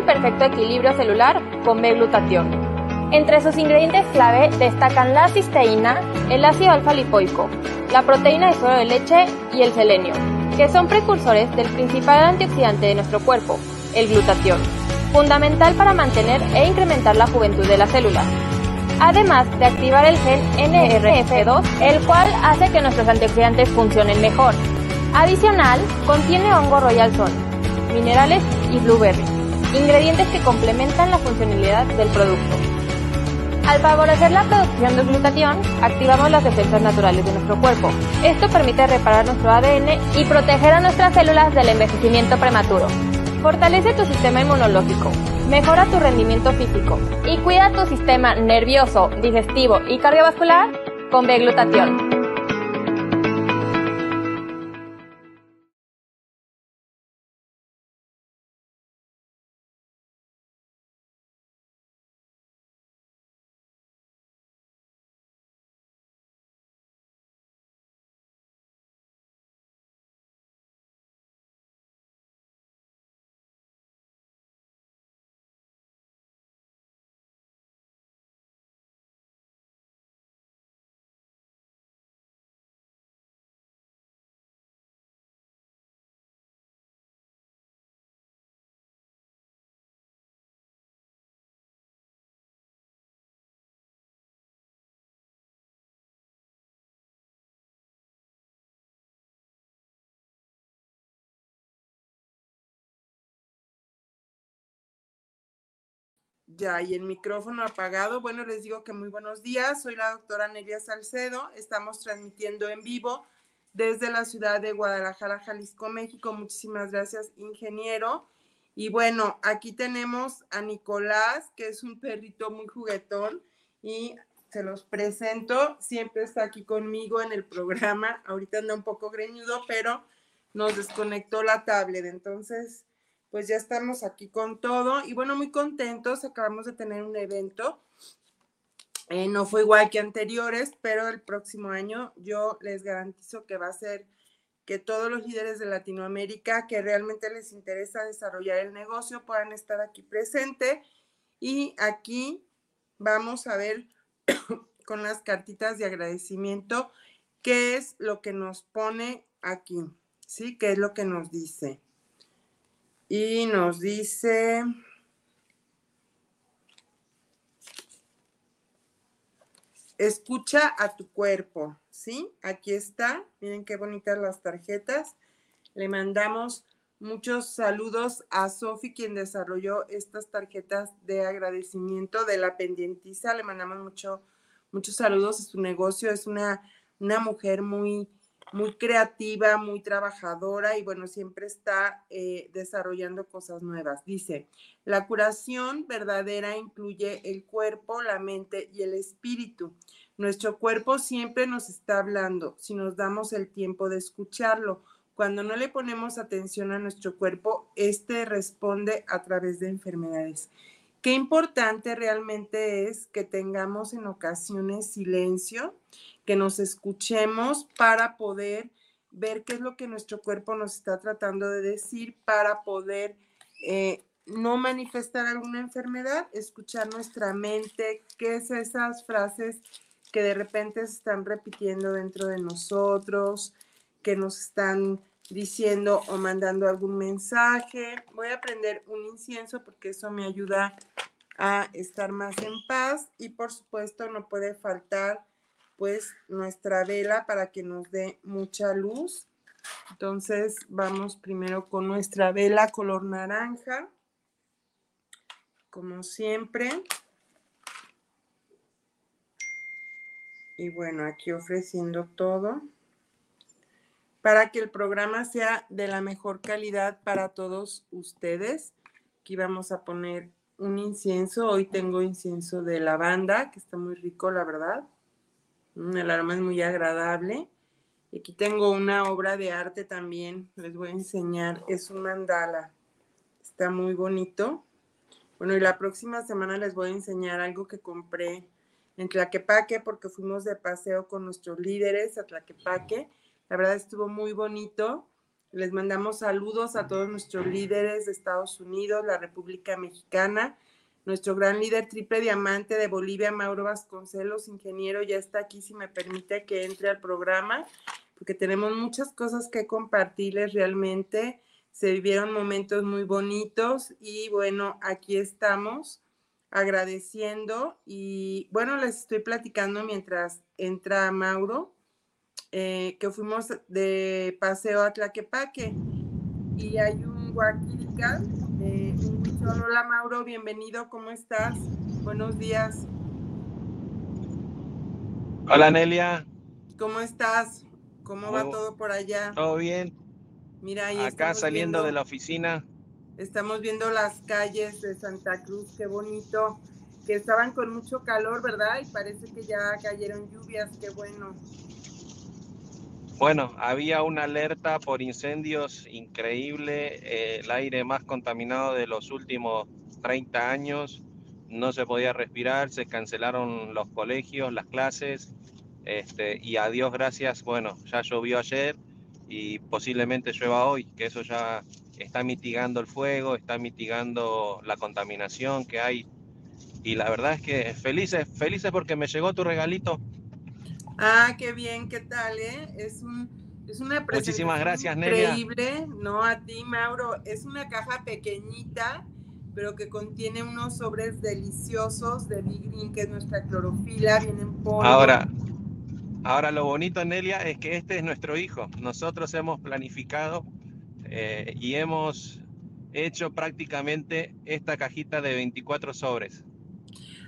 el perfecto equilibrio celular con B-glutatión. Entre sus ingredientes clave destacan la cisteína, el ácido alfa-lipoico, la proteína de suero de leche y el selenio, que son precursores del principal antioxidante de nuestro cuerpo, el glutatión, fundamental para mantener e incrementar la juventud de las células. Además de activar el gen NRF2, el cual hace que nuestros antioxidantes funcionen mejor. Adicional, contiene hongo royal son, minerales y blueberry, ingredientes que complementan la funcionalidad del producto. Al favorecer la producción de glutatión, activamos las defensas naturales de nuestro cuerpo. Esto permite reparar nuestro ADN y proteger a nuestras células del envejecimiento prematuro. Fortalece tu sistema inmunológico, mejora tu rendimiento físico y cuida tu sistema nervioso, digestivo y cardiovascular con B-glutatión. Ya, y el micrófono apagado. Bueno, les digo que muy buenos días. Soy la doctora Nelia Salcedo. Estamos transmitiendo en vivo desde la ciudad de Guadalajara, Jalisco, México. Muchísimas gracias, ingeniero. Y bueno, aquí tenemos a Nicolás, que es un perrito muy juguetón y se los presento. Siempre está aquí conmigo en el programa. Ahorita anda un poco greñudo, pero nos desconectó la tablet. Entonces, pues ya estamos aquí con todo y bueno, muy contentos, acabamos de tener un evento. Eh, no fue igual que anteriores, pero el próximo año yo les garantizo que va a ser que todos los líderes de Latinoamérica que realmente les interesa desarrollar el negocio puedan estar aquí presente. Y aquí vamos a ver con las cartitas de agradecimiento qué es lo que nos pone aquí, ¿sí? ¿Qué es lo que nos dice? Y nos dice, escucha a tu cuerpo, ¿sí? Aquí está, miren qué bonitas las tarjetas. Le mandamos muchos saludos a Sofi, quien desarrolló estas tarjetas de agradecimiento de la pendientiza. Le mandamos mucho, muchos saludos a su negocio. Es una, una mujer muy, muy creativa, muy trabajadora y bueno, siempre está eh, desarrollando cosas nuevas. Dice, la curación verdadera incluye el cuerpo, la mente y el espíritu. Nuestro cuerpo siempre nos está hablando si nos damos el tiempo de escucharlo. Cuando no le ponemos atención a nuestro cuerpo, este responde a través de enfermedades. Qué importante realmente es que tengamos en ocasiones silencio que nos escuchemos para poder ver qué es lo que nuestro cuerpo nos está tratando de decir para poder eh, no manifestar alguna enfermedad, escuchar nuestra mente, qué es esas frases que de repente se están repitiendo dentro de nosotros, que nos están diciendo o mandando algún mensaje. Voy a prender un incienso porque eso me ayuda a estar más en paz y por supuesto no puede faltar pues nuestra vela para que nos dé mucha luz. Entonces vamos primero con nuestra vela color naranja, como siempre. Y bueno, aquí ofreciendo todo para que el programa sea de la mejor calidad para todos ustedes. Aquí vamos a poner un incienso. Hoy tengo incienso de lavanda, que está muy rico, la verdad. El aroma es muy agradable. Y aquí tengo una obra de arte también, les voy a enseñar. Es un mandala. Está muy bonito. Bueno, y la próxima semana les voy a enseñar algo que compré en Tlaquepaque porque fuimos de paseo con nuestros líderes a Tlaquepaque. La verdad estuvo muy bonito. Les mandamos saludos a todos nuestros líderes de Estados Unidos, la República Mexicana. Nuestro gran líder triple diamante de Bolivia, Mauro Vasconcelos, ingeniero, ya está aquí, si me permite que entre al programa, porque tenemos muchas cosas que compartirles realmente. Se vivieron momentos muy bonitos y bueno, aquí estamos agradeciendo y bueno, les estoy platicando mientras entra Mauro eh, que fuimos de paseo a Tlaquepaque y hay un Huaquilca. Eh, hola Mauro, bienvenido, ¿cómo estás? Buenos días. Hola Nelia. ¿Cómo estás? ¿Cómo va todo por allá? Todo bien. Mira, ahí acá saliendo de la oficina. Estamos viendo las calles de Santa Cruz, qué bonito. Que estaban con mucho calor, ¿verdad? Y parece que ya cayeron lluvias, qué bueno. Bueno, había una alerta por incendios increíble, eh, el aire más contaminado de los últimos 30 años, no se podía respirar, se cancelaron los colegios, las clases, este, y a Dios gracias, bueno, ya llovió ayer y posiblemente llueva hoy, que eso ya está mitigando el fuego, está mitigando la contaminación que hay. Y la verdad es que felices, felices porque me llegó tu regalito. Ah, qué bien, ¿qué tal, eh? Es, un, es una Muchísimas gracias, increíble, ¿no? A ti, Mauro. Es una caja pequeñita, pero que contiene unos sobres deliciosos de Big Green, que es nuestra clorofila, vienen por... Ahora, ahora lo bonito, Nelia, es que este es nuestro hijo. Nosotros hemos planificado eh, y hemos hecho prácticamente esta cajita de 24 sobres.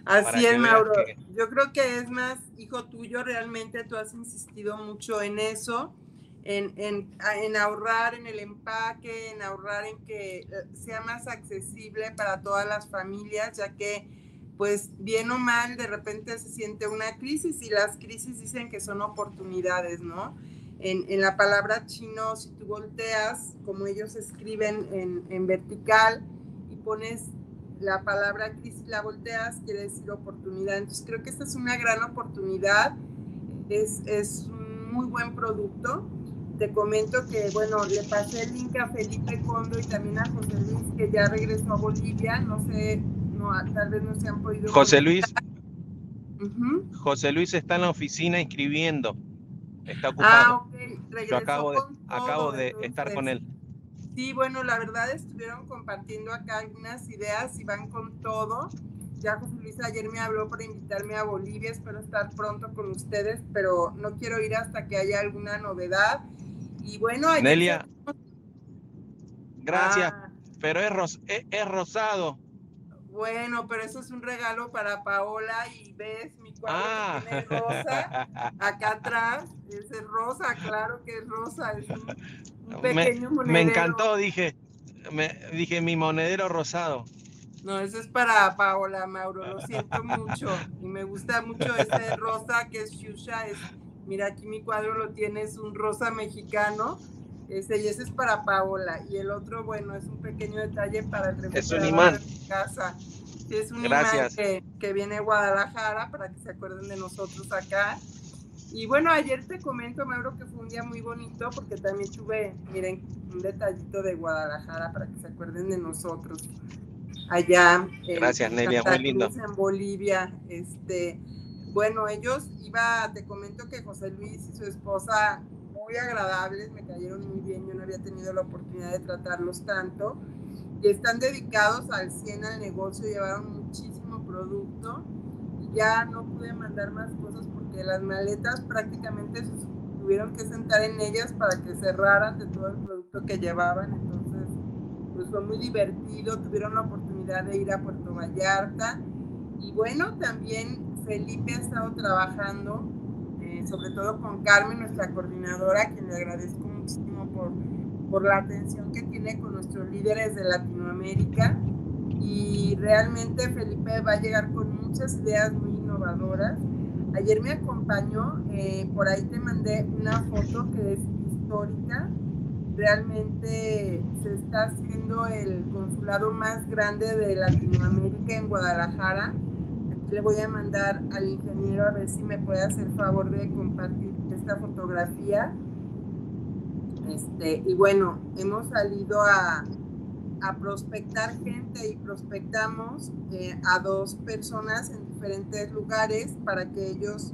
Así es, Mauro. Yo creo que es más hijo tuyo, realmente tú has insistido mucho en eso, en, en, ahorrar en el empaque, en ahorrar en que eh, sea más accesible para todas las familias, ya que pues bien o mal de repente se siente una crisis y las crisis dicen que son oportunidades, ¿no? En, en la palabra chino, si tú volteas, como ellos escriben en, en vertical y pones la palabra crisis la volteas, quiere decir oportunidad. Entonces creo que esta es una gran oportunidad, es, es un muy buen producto. Te comento que, bueno, le pasé el link a Felipe Condo y también a José Luis, que ya regresó a Bolivia. No sé, no, tal vez no se han podido. José Luis. José Luis está en la oficina inscribiendo. Está ocupado. Ah, ok. Yo acabo de, acabo de estar con él. Sí, bueno, la verdad estuvieron compartiendo acá algunas ideas y van con todo. Ya José Luis ayer me habló para invitarme a Bolivia, espero estar pronto con ustedes, pero no quiero ir hasta que haya alguna novedad. Y bueno, Nelia, gracias, ah. pero es, es, rosado. Bueno, pero eso es un regalo para Paola y ves cuadro ah. tiene rosa acá atrás, ese es rosa, claro que es rosa, es un, me, encantó, dije, me, dije mi monedero rosado. No, eso es para Paola, Mauro, lo siento mucho. Y me gusta mucho ese rosa que es Shusha. Es, mira, aquí mi cuadro lo tiene, es un rosa mexicano. Ese, y ese es para Paola. Y el otro, bueno, es un pequeño detalle para el refrigerador de mi es un Gracias. que, que viene de Guadalajara para que se acuerden de nosotros acá. Y bueno, ayer te comento, Mauro, que fue un día muy bonito porque también tuve, miren, un detallito de Guadalajara para que se acuerden de nosotros. Allá. Gracias, Nelia, muy lindo. En Bolivia, este, bueno, ellos iba, te comento que José Luis y su esposa muy agradables, me cayeron muy bien, yo no había tenido la oportunidad de tratarlos tanto y están dedicados al 100 al negocio, llevaron muchísimo producto ya no pude mandar más cosas que las maletas prácticamente tuvieron que sentar en ellas para que cerraran de todo el producto que llevaban. Entonces, pues fue muy divertido, tuvieron la oportunidad de ir a Puerto Vallarta. Y bueno, también Felipe ha estado trabajando, eh, sobre todo con Carmen, nuestra coordinadora, quien le agradezco muchísimo por, por la atención que tiene con nuestros líderes de Latinoamérica. Y realmente Felipe va a llegar con muchas ideas muy innovadoras Ayer me acompañó, eh, por ahí te mandé una foto que es histórica. Realmente se está haciendo el consulado más grande de Latinoamérica en Guadalajara. Aquí le voy a mandar al ingeniero a ver si me puede hacer favor de compartir esta fotografía. Este, y bueno, hemos salido a, prospectar gente y prospectamos eh, a dos personas en diferentes lugares para que ellos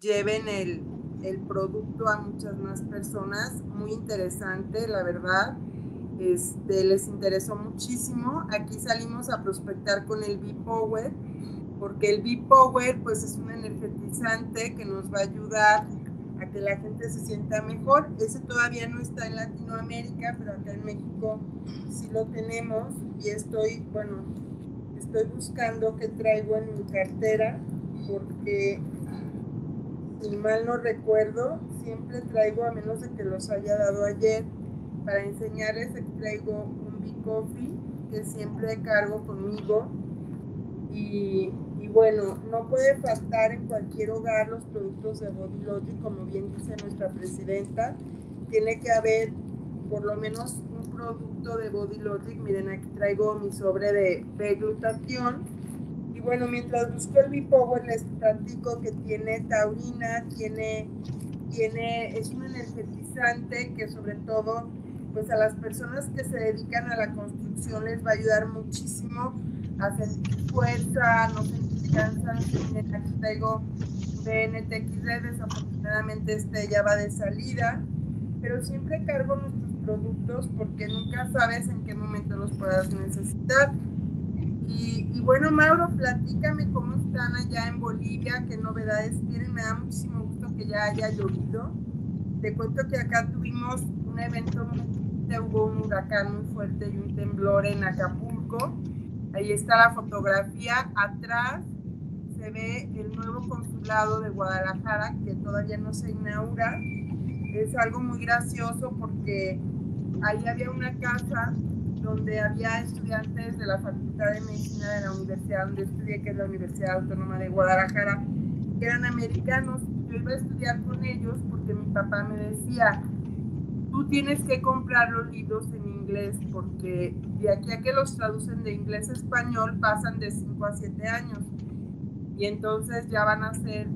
lleven el, el, producto a muchas más personas. Muy interesante, la verdad. Este, les interesó muchísimo. Aquí salimos a prospectar con el B-Power, porque el B-Power pues, es un energetizante que nos va a ayudar a que la gente se sienta mejor. Ese todavía no está en Latinoamérica, pero acá en México sí lo tenemos y estoy, bueno, estoy buscando qué traigo en mi cartera porque si mal no recuerdo, siempre traigo, a menos de que los haya dado ayer, para enseñarles traigo un B-Coffee que siempre cargo conmigo y bueno, no puede faltar en cualquier hogar los productos de Body Logic, como bien dice nuestra presidenta. Tiene que haber por lo menos un producto de Body Logic. Miren, aquí traigo mi sobre de, de. Y bueno, mientras busco el B-Power, les platico que tiene taurina, tiene, tiene, es un energetizante que sobre todo pues a las personas que se dedican a la construcción les va a ayudar muchísimo a sentir fuerza, no sentir Aquí traigo BNTXD, desafortunadamente este ya va de salida, pero siempre cargo nuestros productos porque nunca sabes en qué momento los puedas necesitar. Y, y, bueno, Mauro, platícame cómo están allá en Bolivia, qué novedades tienen. Me da muchísimo gusto que ya haya llovido. Te cuento que acá tuvimos un evento muy hubo un huracán muy fuerte y un temblor en Acapulco. Ahí está la fotografía. Atrás se ve el nuevo consulado de Guadalajara que todavía no se inaugura. Es algo muy gracioso porque ahí había una casa donde había estudiantes de la Facultad de Medicina de la universidad donde estudié, que es la Universidad Autónoma de Guadalajara, que eran americanos. Yo iba a estudiar con ellos porque mi papá me decía, tú tienes que comprar los libros en inglés porque de aquí a que los traducen de inglés a español pasan de 5 a 7 años y entonces ya van a ser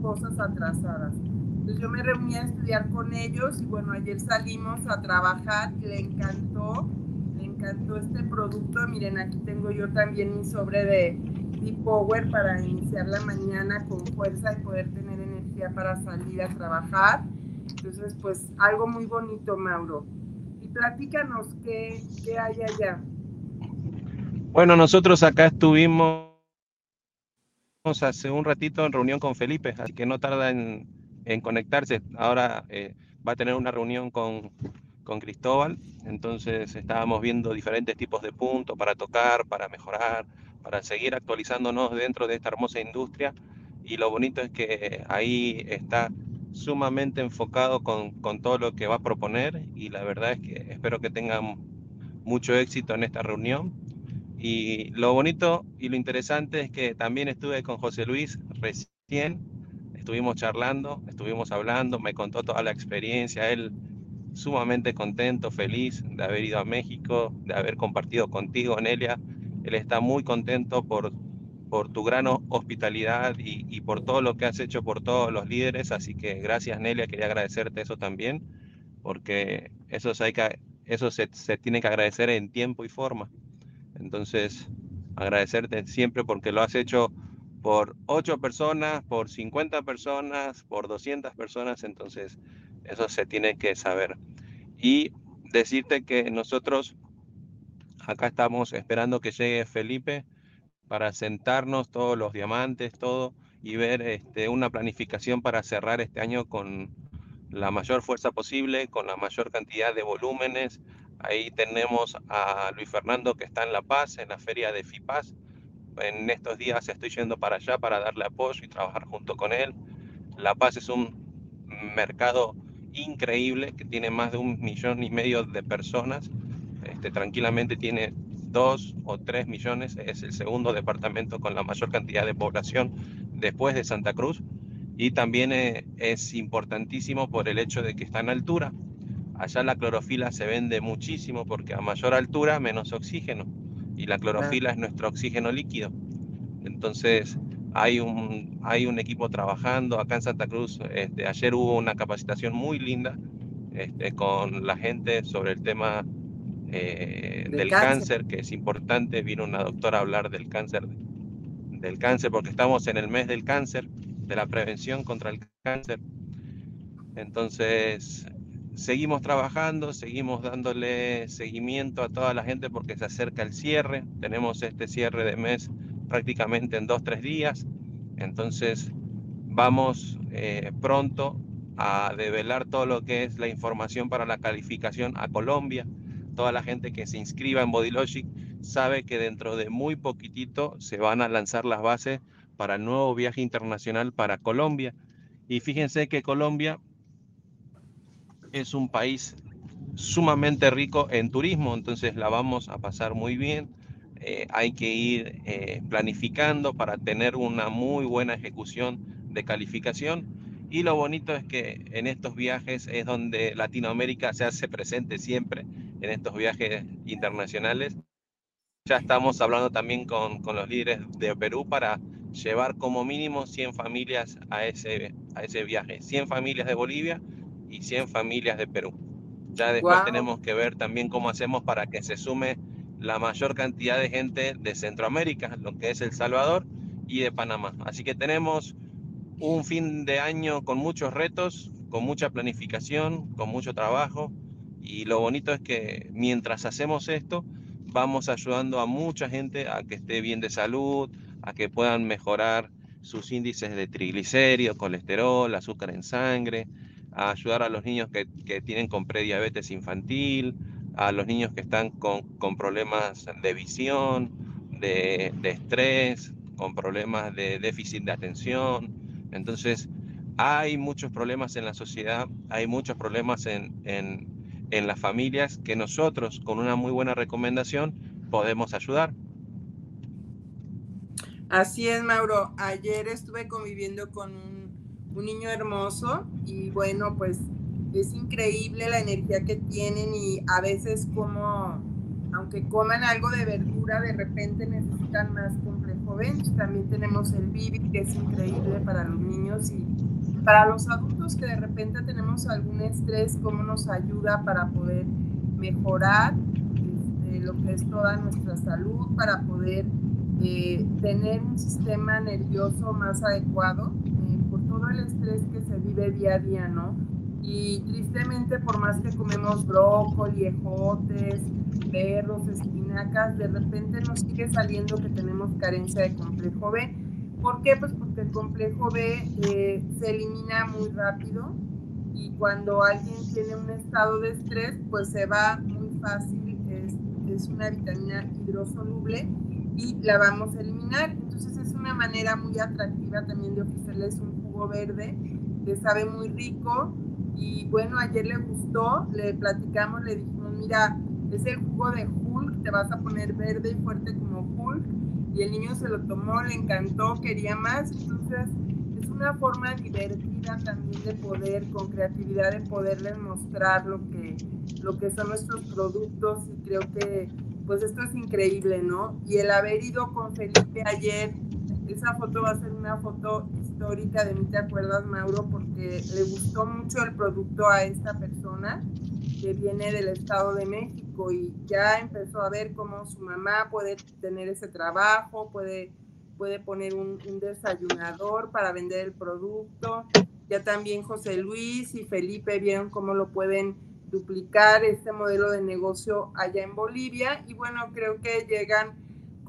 cosas atrasadas. Entonces yo me reuní a estudiar con ellos y bueno, ayer salimos a trabajar y le encantó, le encantó este producto. Miren, aquí tengo yo también mi sobre de Deep Power para iniciar la mañana con fuerza y poder tener energía para salir a trabajar. Entonces, pues algo muy bonito, Mauro. Y platícanos qué, qué hay allá. Bueno, nosotros acá estuvimos hace un ratito en reunión con Felipe, así que no tarda en, conectarse. Ahora eh, va a tener una reunión con, con Cristóbal, entonces estábamos viendo diferentes tipos de puntos para tocar, para mejorar, para seguir actualizándonos dentro de esta hermosa industria. Y lo bonito es que ahí está sumamente enfocado con, con todo lo que va a proponer y la verdad es que espero que tengan mucho éxito en esta reunión y lo bonito y lo interesante es que también estuve con José Luis recién, estuvimos charlando, estuvimos hablando, me contó toda la experiencia, él sumamente contento, feliz de haber ido a México, de haber compartido contigo, Nelia. Él está muy contento por, por tu gran hospitalidad y, y, por todo lo que has hecho por todos los líderes. Así que gracias, Nelia. Quería agradecerte eso también, porque eso, hay que, eso se, se tiene que agradecer en tiempo y forma. Entonces, agradecerte siempre porque lo has hecho por 8 personas, por 50 personas, por 200 personas, entonces eso se tiene que saber. Y decirte que nosotros acá estamos esperando que llegue Felipe para sentarnos todos los diamantes, todo, y ver este, una planificación para cerrar este año con la mayor fuerza posible, con la mayor cantidad de volúmenes, Ahí tenemos a Luis Fernando que está en La Paz, en la feria de FIPAS. En estos días estoy yendo para allá para darle apoyo y trabajar junto con él. La Paz es un mercado increíble que tiene más de un millón y medio de personas. Este, tranquilamente tiene dos o tres millones. Es el segundo departamento con la mayor cantidad de población después de Santa Cruz. Y también eh, es importantísimo por el hecho de que está en altura Allá la clorofila se vende muchísimo porque a mayor altura menos oxígeno y la clorofila es nuestro oxígeno líquido. Entonces hay un, hay un equipo trabajando acá en Santa Cruz. Este, ayer hubo una capacitación muy linda este, con la gente sobre el tema eh, del cáncer. que es importante. Vino una doctora a hablar del cáncer, del cáncer, porque estamos en el mes del cáncer, de la prevención contra el cáncer. Entonces, seguimos trabajando, seguimos dándole seguimiento a toda la gente porque se acerca el cierre. Tenemos este cierre de mes prácticamente en dos, tres días. Entonces, vamos eh, pronto a develar todo lo que es la información para la calificación a Colombia. Toda la gente que se inscriba en BodyLogic sabe que dentro de muy poquitito se van a lanzar las bases para el nuevo viaje internacional para Colombia. Y fíjense que Colombia es un país sumamente rico en turismo, entonces la vamos a pasar muy bien. Eh, hay que ir eh, planificando para tener una muy buena ejecución de calificación. Y lo bonito es que en estos viajes es donde Latinoamérica se hace presente siempre, en estos viajes internacionales. Ya estamos hablando también con, con los líderes de Perú para llevar como mínimo 100 familias a ese, a ese viaje. 100 familias de Bolivia y 100 familias de Perú. Ya después tenemos que ver también cómo hacemos para que se sume la mayor cantidad de gente de Centroamérica, lo que es El Salvador y de Panamá. Así que tenemos un fin de año con muchos retos, con mucha planificación, con mucho trabajo y lo bonito es que mientras hacemos esto vamos ayudando a mucha gente a que esté bien de salud, a que puedan mejorar sus índices de triglicéridos, colesterol, azúcar en sangre, a ayudar a los niños que, que tienen con prediabetes infantil, a los niños que están con, con problemas de visión, de, de, estrés, con problemas de déficit de atención. Entonces, hay muchos problemas en la sociedad, hay muchos problemas en, en, en las familias que nosotros, con una muy buena recomendación, podemos ayudar. Así es, Mauro. Ayer estuve conviviendo con un un niño hermoso y bueno, pues es increíble la energía que tienen y a veces como, aunque coman algo de verdura, de repente necesitan más complejo. También tenemos el Bibi, que es increíble para los niños y para los adultos que de repente tenemos algún estrés, cómo nos ayuda para poder mejorar este, lo que es toda nuestra salud, para poder eh, tener un sistema nervioso más adecuado todo el estrés que se vive día a día, ¿no? Y tristemente, por más que comemos brócoli, ejotes, perros, espinacas, de repente nos sigue saliendo que tenemos carencia de complejo B. ¿Por qué? Pues porque el complejo B eh, se elimina muy rápido y cuando alguien tiene un estado de estrés, pues se va muy fácil, es, es una vitamina hidrosoluble y la vamos a eliminar. Entonces es una manera muy atractiva también de ofrecerles un verde que sabe muy rico. Y bueno, ayer le gustó, le platicamos, le dijimos, mira, es el jugo de Hulk, te vas a poner verde y fuerte como Hulk y el niño se lo tomó, le encantó, quería más, entonces es una forma divertida también de poder, con creatividad, de poderles mostrar lo que, lo que son nuestros productos. Y creo que pues esto es increíble, ¿no? Y el haber ido con Felipe ayer esa foto va a ser una foto histórica de mí, ¿te acuerdas, Mauro? Porque le gustó mucho el producto a esta persona que viene del Estado de México y ya empezó a ver cómo su mamá puede tener ese trabajo, puede, puede poner un, un desayunador para vender el producto. Ya también José Luis y Felipe vieron cómo lo pueden duplicar este modelo de negocio allá en Bolivia y bueno, creo que llegan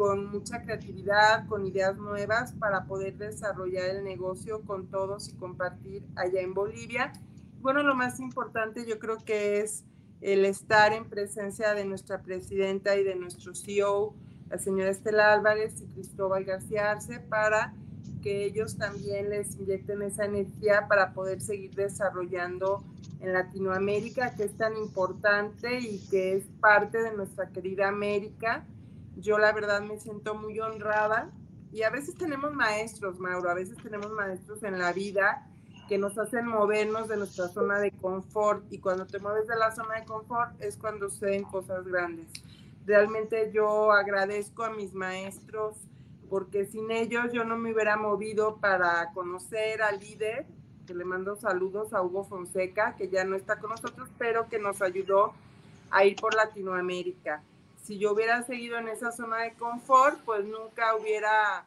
con mucha creatividad, con ideas nuevas para poder desarrollar el negocio con todos y compartir allá en Bolivia. Bueno, lo más importante yo creo que es el estar en presencia de nuestra presidenta y de nuestro CEO, la señora Estela Álvarez y Cristóbal García Arce, para que ellos también les inyecten esa energía para poder seguir desarrollando en Latinoamérica, que es tan importante y que es parte de nuestra querida América yo la verdad me siento muy honrada y a veces tenemos maestros, Mauro, a veces tenemos maestros en la vida que nos hacen movernos de nuestra zona de confort y cuando te mueves de la zona de confort es cuando suceden cosas grandes. Realmente yo agradezco a mis maestros porque sin ellos yo no me hubiera movido para conocer al líder que le mando saludos a Hugo Fonseca, que ya no está con nosotros, pero que nos ayudó a ir por Latinoamérica. Si yo hubiera seguido en esa zona de confort, pues nunca hubiera,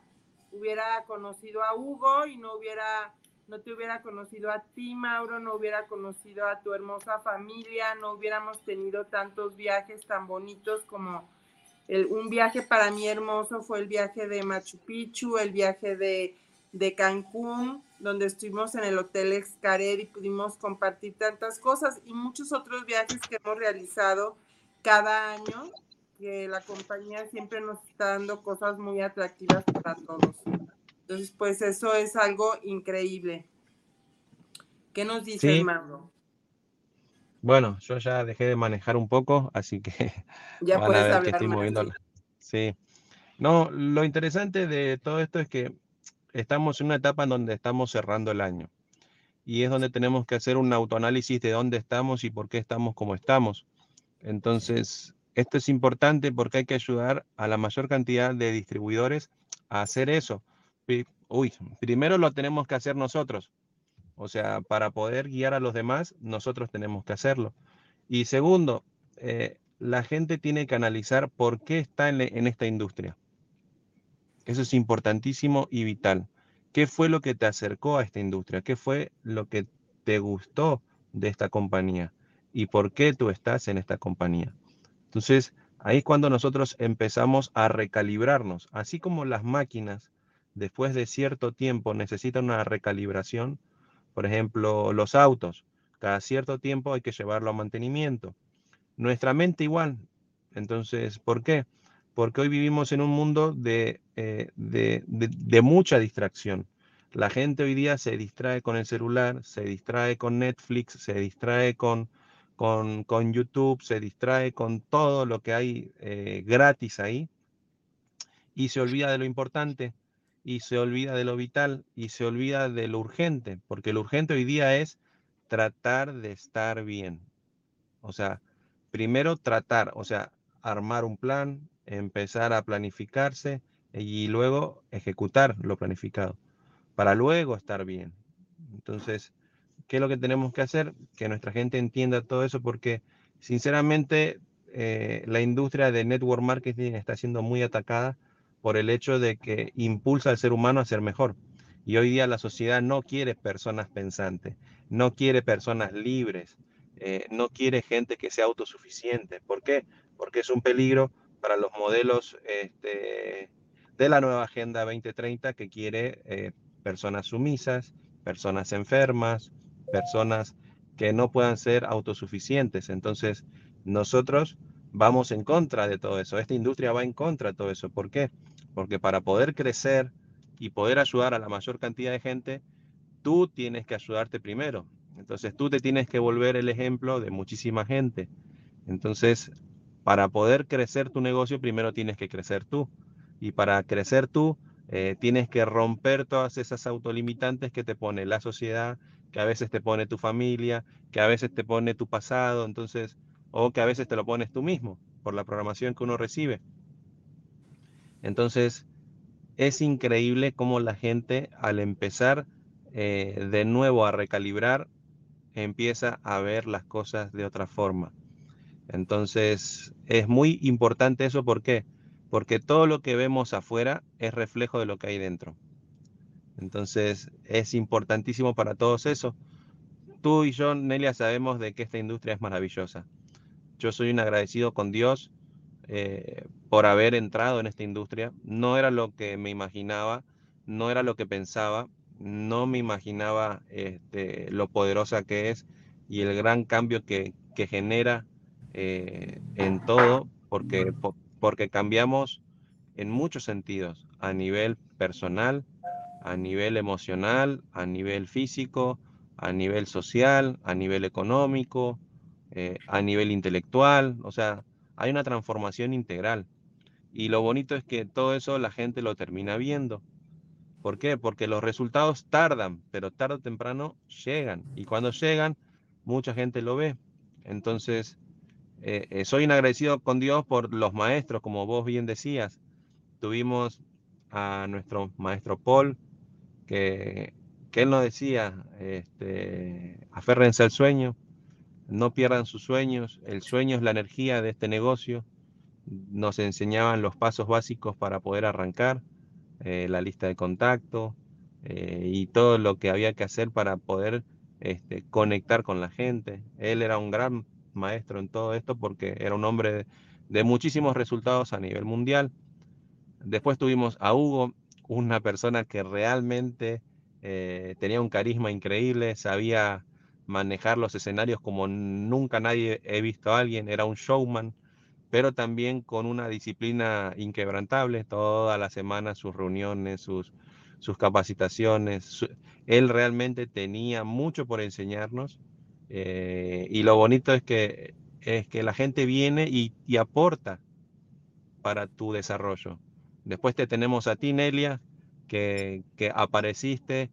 hubiera conocido a Hugo y no hubiera no te hubiera conocido a ti, Mauro, no hubiera conocido a tu hermosa familia, no hubiéramos tenido tantos viajes tan bonitos como el, un viaje para mí hermoso fue el viaje de Machu Picchu, el viaje de, de Cancún, donde estuvimos en el Hotel Excaret y pudimos compartir tantas cosas y muchos otros viajes que hemos realizado cada año, que la compañía siempre nos está dando cosas muy atractivas para todos. Entonces, pues eso es algo increíble. ¿Qué nos dice sí. Bueno, yo ya dejé de manejar un poco, así que ya van puedes a ver hablar que estoy moviendo. Sí. No, lo interesante de todo esto es que estamos en una etapa en donde estamos cerrando el año y es donde tenemos que hacer un autoanálisis de dónde estamos y por qué estamos como estamos. Entonces, esto es importante porque hay que ayudar a la mayor cantidad de distribuidores a hacer eso uy, primero lo tenemos que hacer nosotros. O sea, para poder guiar a los demás, nosotros tenemos que hacerlo. Y segundo, eh, la gente tiene que analizar por qué está en, en esta industria. Eso es importantísimo y vital. ¿Qué fue lo que te acercó a esta industria? ¿Qué fue lo que te gustó de esta compañía? ¿Y por qué tú estás en esta compañía? Entonces, ahí es cuando nosotros empezamos a recalibrarnos, así como las máquinas después de cierto tiempo necesitan una recalibración. Por ejemplo, los autos, cada cierto tiempo hay que llevarlo a mantenimiento. Nuestra mente igual. Entonces, ¿por qué? Porque hoy vivimos en un mundo de, eh, de, de, mucha distracción. La gente hoy día se distrae con el celular, se distrae con Netflix, se distrae con, con, con YouTube, se distrae con todo lo que hay eh, gratis ahí y se olvida de lo importante y se olvida de lo vital y se olvida de lo urgente, porque lo urgente hoy día es tratar de estar bien. O sea, primero tratar, o sea, armar un plan, empezar a planificarse y luego ejecutar lo planificado, para luego estar bien. Entonces, ¿qué es lo que tenemos que hacer? Que nuestra gente entienda todo eso, porque sinceramente eh, la industria de network marketing está siendo muy atacada por el hecho de que impulsa al ser humano a ser mejor. Y hoy día la sociedad no quiere personas pensantes, no quiere personas libres, eh, no quiere gente que sea autosuficiente. ¿Por qué? Porque es un peligro para los modelos este, de la nueva Agenda 2030 que quiere eh, personas sumisas, personas enfermas, personas que no puedan ser autosuficientes. Entonces, nosotros vamos en contra de todo eso. Esta industria va en contra de todo eso. ¿Por qué? Porque para poder crecer y poder ayudar a la mayor cantidad de gente, tú tienes que ayudarte primero. Entonces tú te tienes que volver el ejemplo de muchísima gente. Entonces, para poder crecer tu negocio, primero tienes que crecer tú. Y para crecer tú, eh, tienes que romper todas esas autolimitantes que te pone la sociedad, que a veces te pone tu familia, que a veces te pone tu pasado, entonces, o que a veces te lo pones tú mismo por la programación que uno recibe. Entonces, es increíble cómo la gente al empezar eh, de nuevo a recalibrar, empieza a ver las cosas de otra forma. Entonces, es muy importante eso, ¿por qué? Porque todo lo que vemos afuera es reflejo de lo que hay dentro. Entonces, es importantísimo para todos eso. Tú y yo, Nelia, sabemos de que esta industria es maravillosa. Yo soy un agradecido con Dios eh, por haber entrado en esta industria. No era lo que me imaginaba, no era lo que pensaba, no me imaginaba este, lo poderosa que es y el gran cambio que, genera eh, en todo, porque, porque cambiamos en muchos sentidos, a nivel personal, a nivel emocional, a nivel físico, a nivel social, a nivel económico, eh, a nivel intelectual, o sea, hay una transformación integral. Y lo bonito es que todo eso la gente lo termina viendo. ¿Por qué? Porque los resultados tardan, pero tarde o temprano llegan. Y cuando llegan, mucha gente lo ve. Entonces, eh, eh, soy agradecido con Dios por los maestros, como vos bien decías. Tuvimos a nuestro maestro Paul, que, él nos decía, este, aférrense al sueño, no pierdan sus sueños, el sueño es la energía de este negocio, nos enseñaban los pasos básicos para poder arrancar, eh, la lista de contacto eh, y todo lo que había que hacer para poder este, conectar con la gente. Él era un gran maestro en todo esto porque era un hombre de muchísimos resultados a nivel mundial. Después tuvimos a Hugo, una persona que realmente eh, tenía un carisma increíble, sabía manejar los escenarios como nunca nadie he visto a alguien, era un showman, pero también con una disciplina inquebrantable, toda la semana sus reuniones, sus, sus capacitaciones, él realmente tenía mucho por enseñarnos eh, y lo bonito es que, es que la gente viene y, y aporta para tu desarrollo. Después te tenemos a ti, Nelia, que, que apareciste,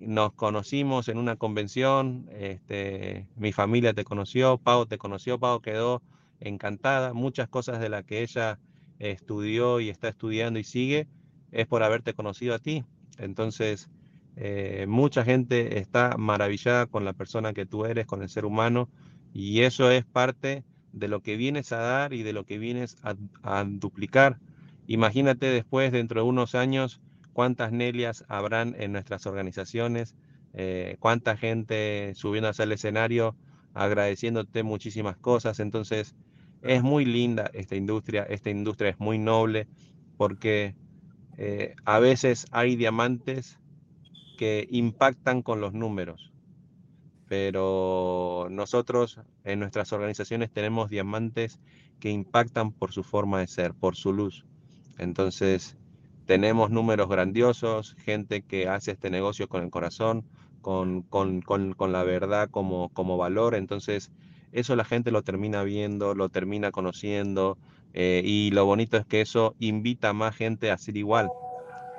nos conocimos en una convención, este, mi familia te conoció, Pau te conoció, Pau quedó encantada, muchas cosas de las que ella estudió y está estudiando y sigue es por haberte conocido a ti. Entonces, eh, mucha gente está maravillada con la persona que tú eres, con el ser humano, y eso es parte de lo que vienes a dar y de lo que vienes a duplicar Imagínate después, dentro de unos años, cuántas Nelias habrán en nuestras organizaciones, eh, cuánta gente subiendo hacia el escenario agradeciéndote muchísimas cosas. Entonces, es muy linda esta industria, esta industria es muy noble porque eh, a veces hay diamantes que impactan con los números, pero nosotros en nuestras organizaciones tenemos diamantes que impactan por su forma de ser, por su luz. Entonces, tenemos números grandiosos, gente que hace este negocio con el corazón, con, la verdad como, como valor. Entonces, eso la gente lo termina viendo, lo termina conociendo eh, y lo bonito es que eso invita a más gente a ser igual.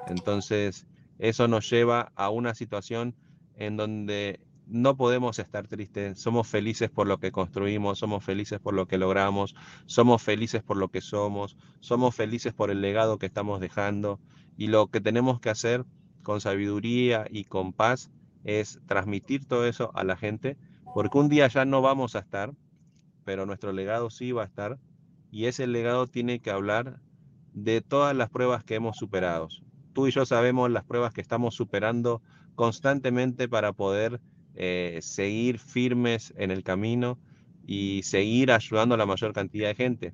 Entonces, eso nos lleva a una situación en donde no podemos estar tristes, somos felices por lo que construimos, somos felices por lo que logramos, somos felices por lo que somos, somos felices por el legado que estamos dejando y lo que tenemos que hacer con sabiduría y con paz es transmitir todo eso a la gente, porque un día ya no vamos a estar, pero nuestro legado sí va a estar y ese legado tiene que hablar de todas las pruebas que hemos superado. Tú y yo sabemos las pruebas que estamos superando constantemente para poder eh, seguir firmes en el camino y seguir ayudando a la mayor cantidad de gente.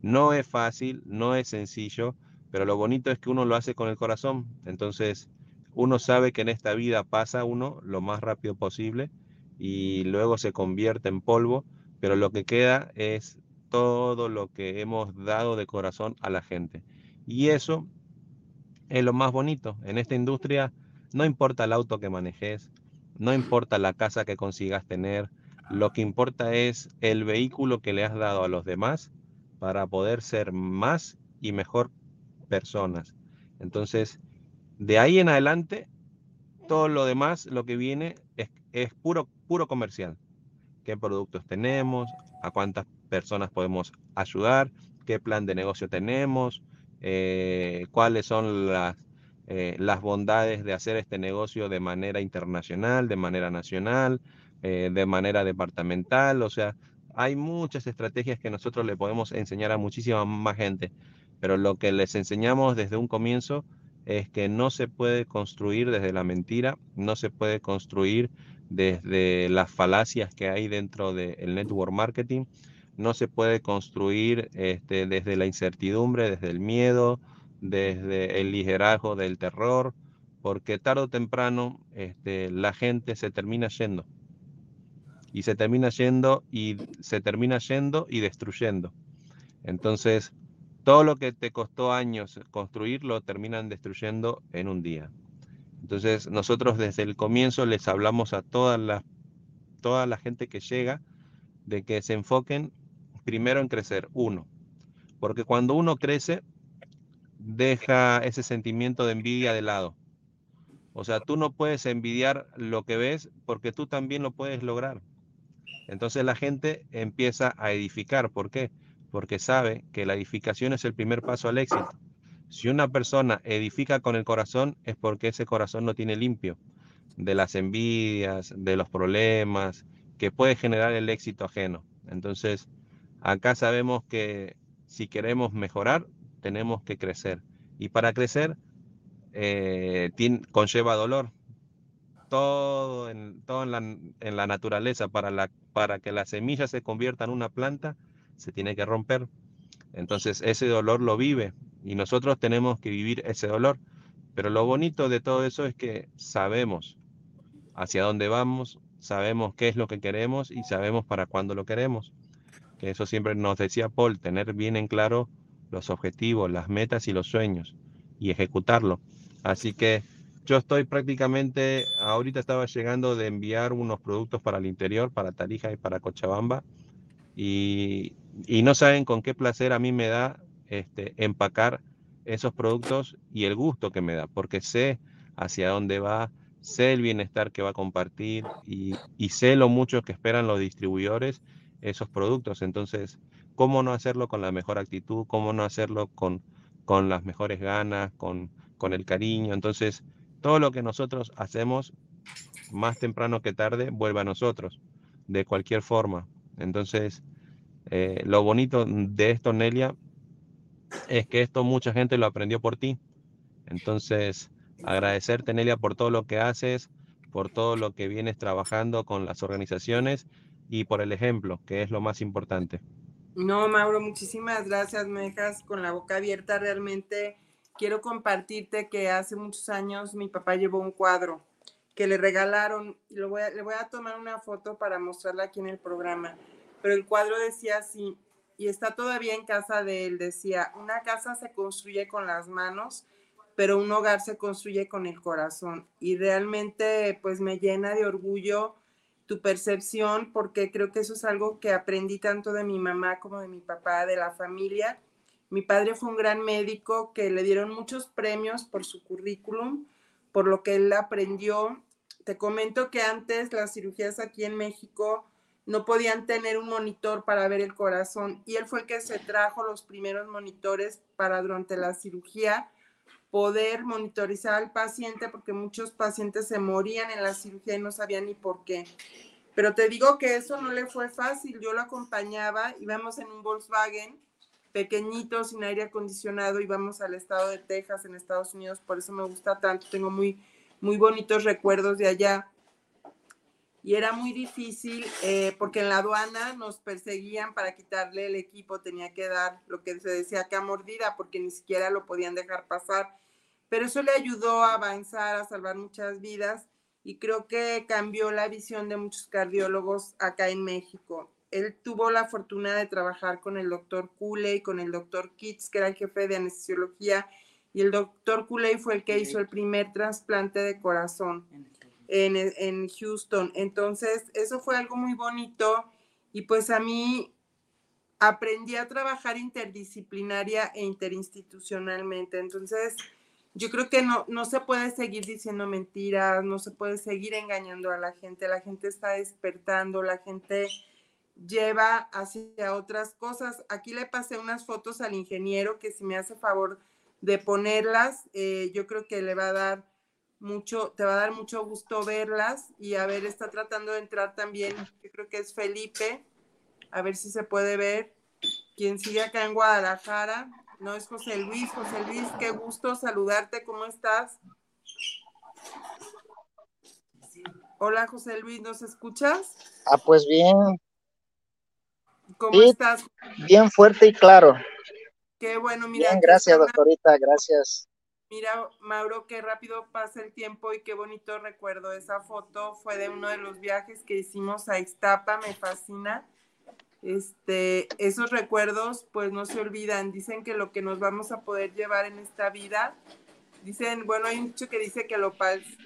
No es fácil, no es sencillo, pero lo bonito es que uno lo hace con el corazón. Entonces, uno sabe que en esta vida pasa uno lo más rápido posible y luego se convierte en polvo, pero lo que queda es todo lo que hemos dado de corazón a la gente. Y eso es lo más bonito. En esta industria no importa el auto que manejes, no importa la casa que consigas tener, lo que importa es el vehículo que le has dado a los demás para poder ser más y mejor personas. Entonces, de ahí en adelante, todo lo demás, lo que viene es, puro, puro comercial. ¿Qué productos tenemos? ¿A cuántas personas podemos ayudar? ¿Qué plan de negocio tenemos? Eh, ¿Cuáles son las eh, las bondades de hacer este negocio de manera internacional, de manera nacional, eh, de manera departamental. O sea, hay muchas estrategias que nosotros le podemos enseñar a muchísima más gente, pero lo que les enseñamos desde un comienzo es que no se puede construir desde la mentira, no se puede construir desde las falacias que hay dentro del network marketing, no se puede construir este, desde la incertidumbre, desde el miedo, desde el liderazgo del terror, porque tarde o temprano este, la gente se termina yendo. Y se termina yendo y se termina yendo y destruyendo. Entonces, todo lo que te costó años construirlo terminan destruyendo en un día. Entonces, nosotros desde el comienzo les hablamos a toda la, toda la gente que llega de que se enfoquen primero en crecer, uno. Porque cuando uno crece, deja ese sentimiento de envidia de lado. O sea, tú no puedes envidiar lo que ves porque tú también lo puedes lograr. Entonces la gente empieza a edificar. ¿Por qué? Porque sabe que la edificación es el primer paso al éxito. Si una persona edifica con el corazón es porque ese corazón no tiene limpio. de las envidias, de los problemas que puede generar el éxito ajeno. Entonces, acá sabemos que si queremos mejorar, tenemos que crecer. Y para crecer, eh, conlleva dolor. Todo, en, todo en, la, en la naturaleza, para, la, para que la semilla se convierta en una planta, se tiene que romper. Entonces ese dolor lo vive y nosotros tenemos que vivir ese dolor. Pero lo bonito de todo eso es que sabemos hacia dónde vamos, sabemos qué es lo que queremos y sabemos para cuándo lo queremos. Que eso siempre nos decía Paul, tener bien en claro los objetivos, las metas y los sueños y ejecutarlo. Así que yo estoy prácticamente, ahorita estaba llegando de enviar unos productos para el interior, para Tarija y para Cochabamba, y, no saben con qué placer a mí me da este, empacar esos productos y el gusto que me da, porque sé hacia dónde va, sé el bienestar que va a compartir y, y sé lo mucho que esperan los distribuidores esos productos. Entonces, ¿cómo no hacerlo con la mejor actitud? ¿Cómo no hacerlo con, con las mejores ganas, con, con el cariño? Entonces, todo lo que nosotros hacemos, más temprano que tarde, vuelve a nosotros, de cualquier forma. Entonces, eh, lo bonito de esto, Nelia, es que esto mucha gente lo aprendió por ti. Entonces, agradecerte, Nelia, por todo lo que haces, por todo lo que vienes trabajando con las organizaciones y por el ejemplo, que es lo más importante. No, Mauro, muchísimas gracias. Me dejas con la boca abierta. Realmente quiero compartirte que hace muchos años mi papá llevó un cuadro que le regalaron. Lo voy le voy a tomar una foto para mostrarla aquí en el programa. Pero el cuadro decía así, y está todavía en casa de él, decía, una casa se construye con las manos, pero un hogar se construye con el corazón. Y realmente pues me llena de orgullo tu percepción, porque creo que eso es algo que aprendí tanto de mi mamá como de mi papá, de la familia. Mi padre fue un gran médico que le dieron muchos premios por su currículum, por lo que él aprendió. Te comento que antes las cirugías aquí en México no podían tener un monitor para ver el corazón y él fue el que se trajo los primeros monitores para durante la cirugía poder monitorizar al paciente porque muchos pacientes se morían en la cirugía y no sabían ni por qué. Pero te digo que eso no le fue fácil. Yo lo acompañaba, íbamos en un Volkswagen pequeñito, sin aire acondicionado, íbamos al estado de Texas, en Estados Unidos, por eso me gusta tanto, tengo muy, muy bonitos recuerdos de allá. Y era muy difícil eh, porque en la aduana nos perseguían para quitarle el equipo, tenía que dar lo que se decía acá mordida porque ni siquiera lo podían dejar pasar. Pero eso le ayudó a avanzar, a salvar muchas vidas y creo que cambió la visión de muchos cardiólogos acá en México. Él tuvo la fortuna de trabajar con el doctor Cooley, con el doctor Kitts, que era el jefe de anestesiología, y el doctor Cooley fue el que hizo el primer trasplante de corazón en, en Houston. Entonces, eso fue algo muy bonito y pues a mí aprendí a trabajar interdisciplinaria e interinstitucionalmente. Entonces, yo creo que no, no se puede seguir diciendo mentiras, no se puede seguir engañando a la gente, la gente está despertando, la gente lleva hacia otras cosas. Aquí le pasé unas fotos al ingeniero que si me hace favor de ponerlas, eh, yo creo que le va a dar mucho, te va a dar mucho gusto verlas y a ver, está tratando de entrar también, yo creo que es Felipe, a ver si se puede ver, quien sigue acá en Guadalajara, no, es José Luis. José Luis, qué gusto saludarte. ¿Cómo estás? Hola, José Luis, ¿nos escuchas? Ah, pues bien. ¿Cómo estás? Bien fuerte y claro. Qué bueno, mira. Bien, gracias, doctorita, gracias. Mira, Mauro, qué rápido pasa el tiempo y qué bonito recuerdo. Esa foto fue de uno de los viajes que hicimos a Iztapa, me fascina este, esos recuerdos pues no se olvidan. Dicen que lo que nos vamos a poder llevar en esta vida, dicen, bueno, hay mucho que dice que lo,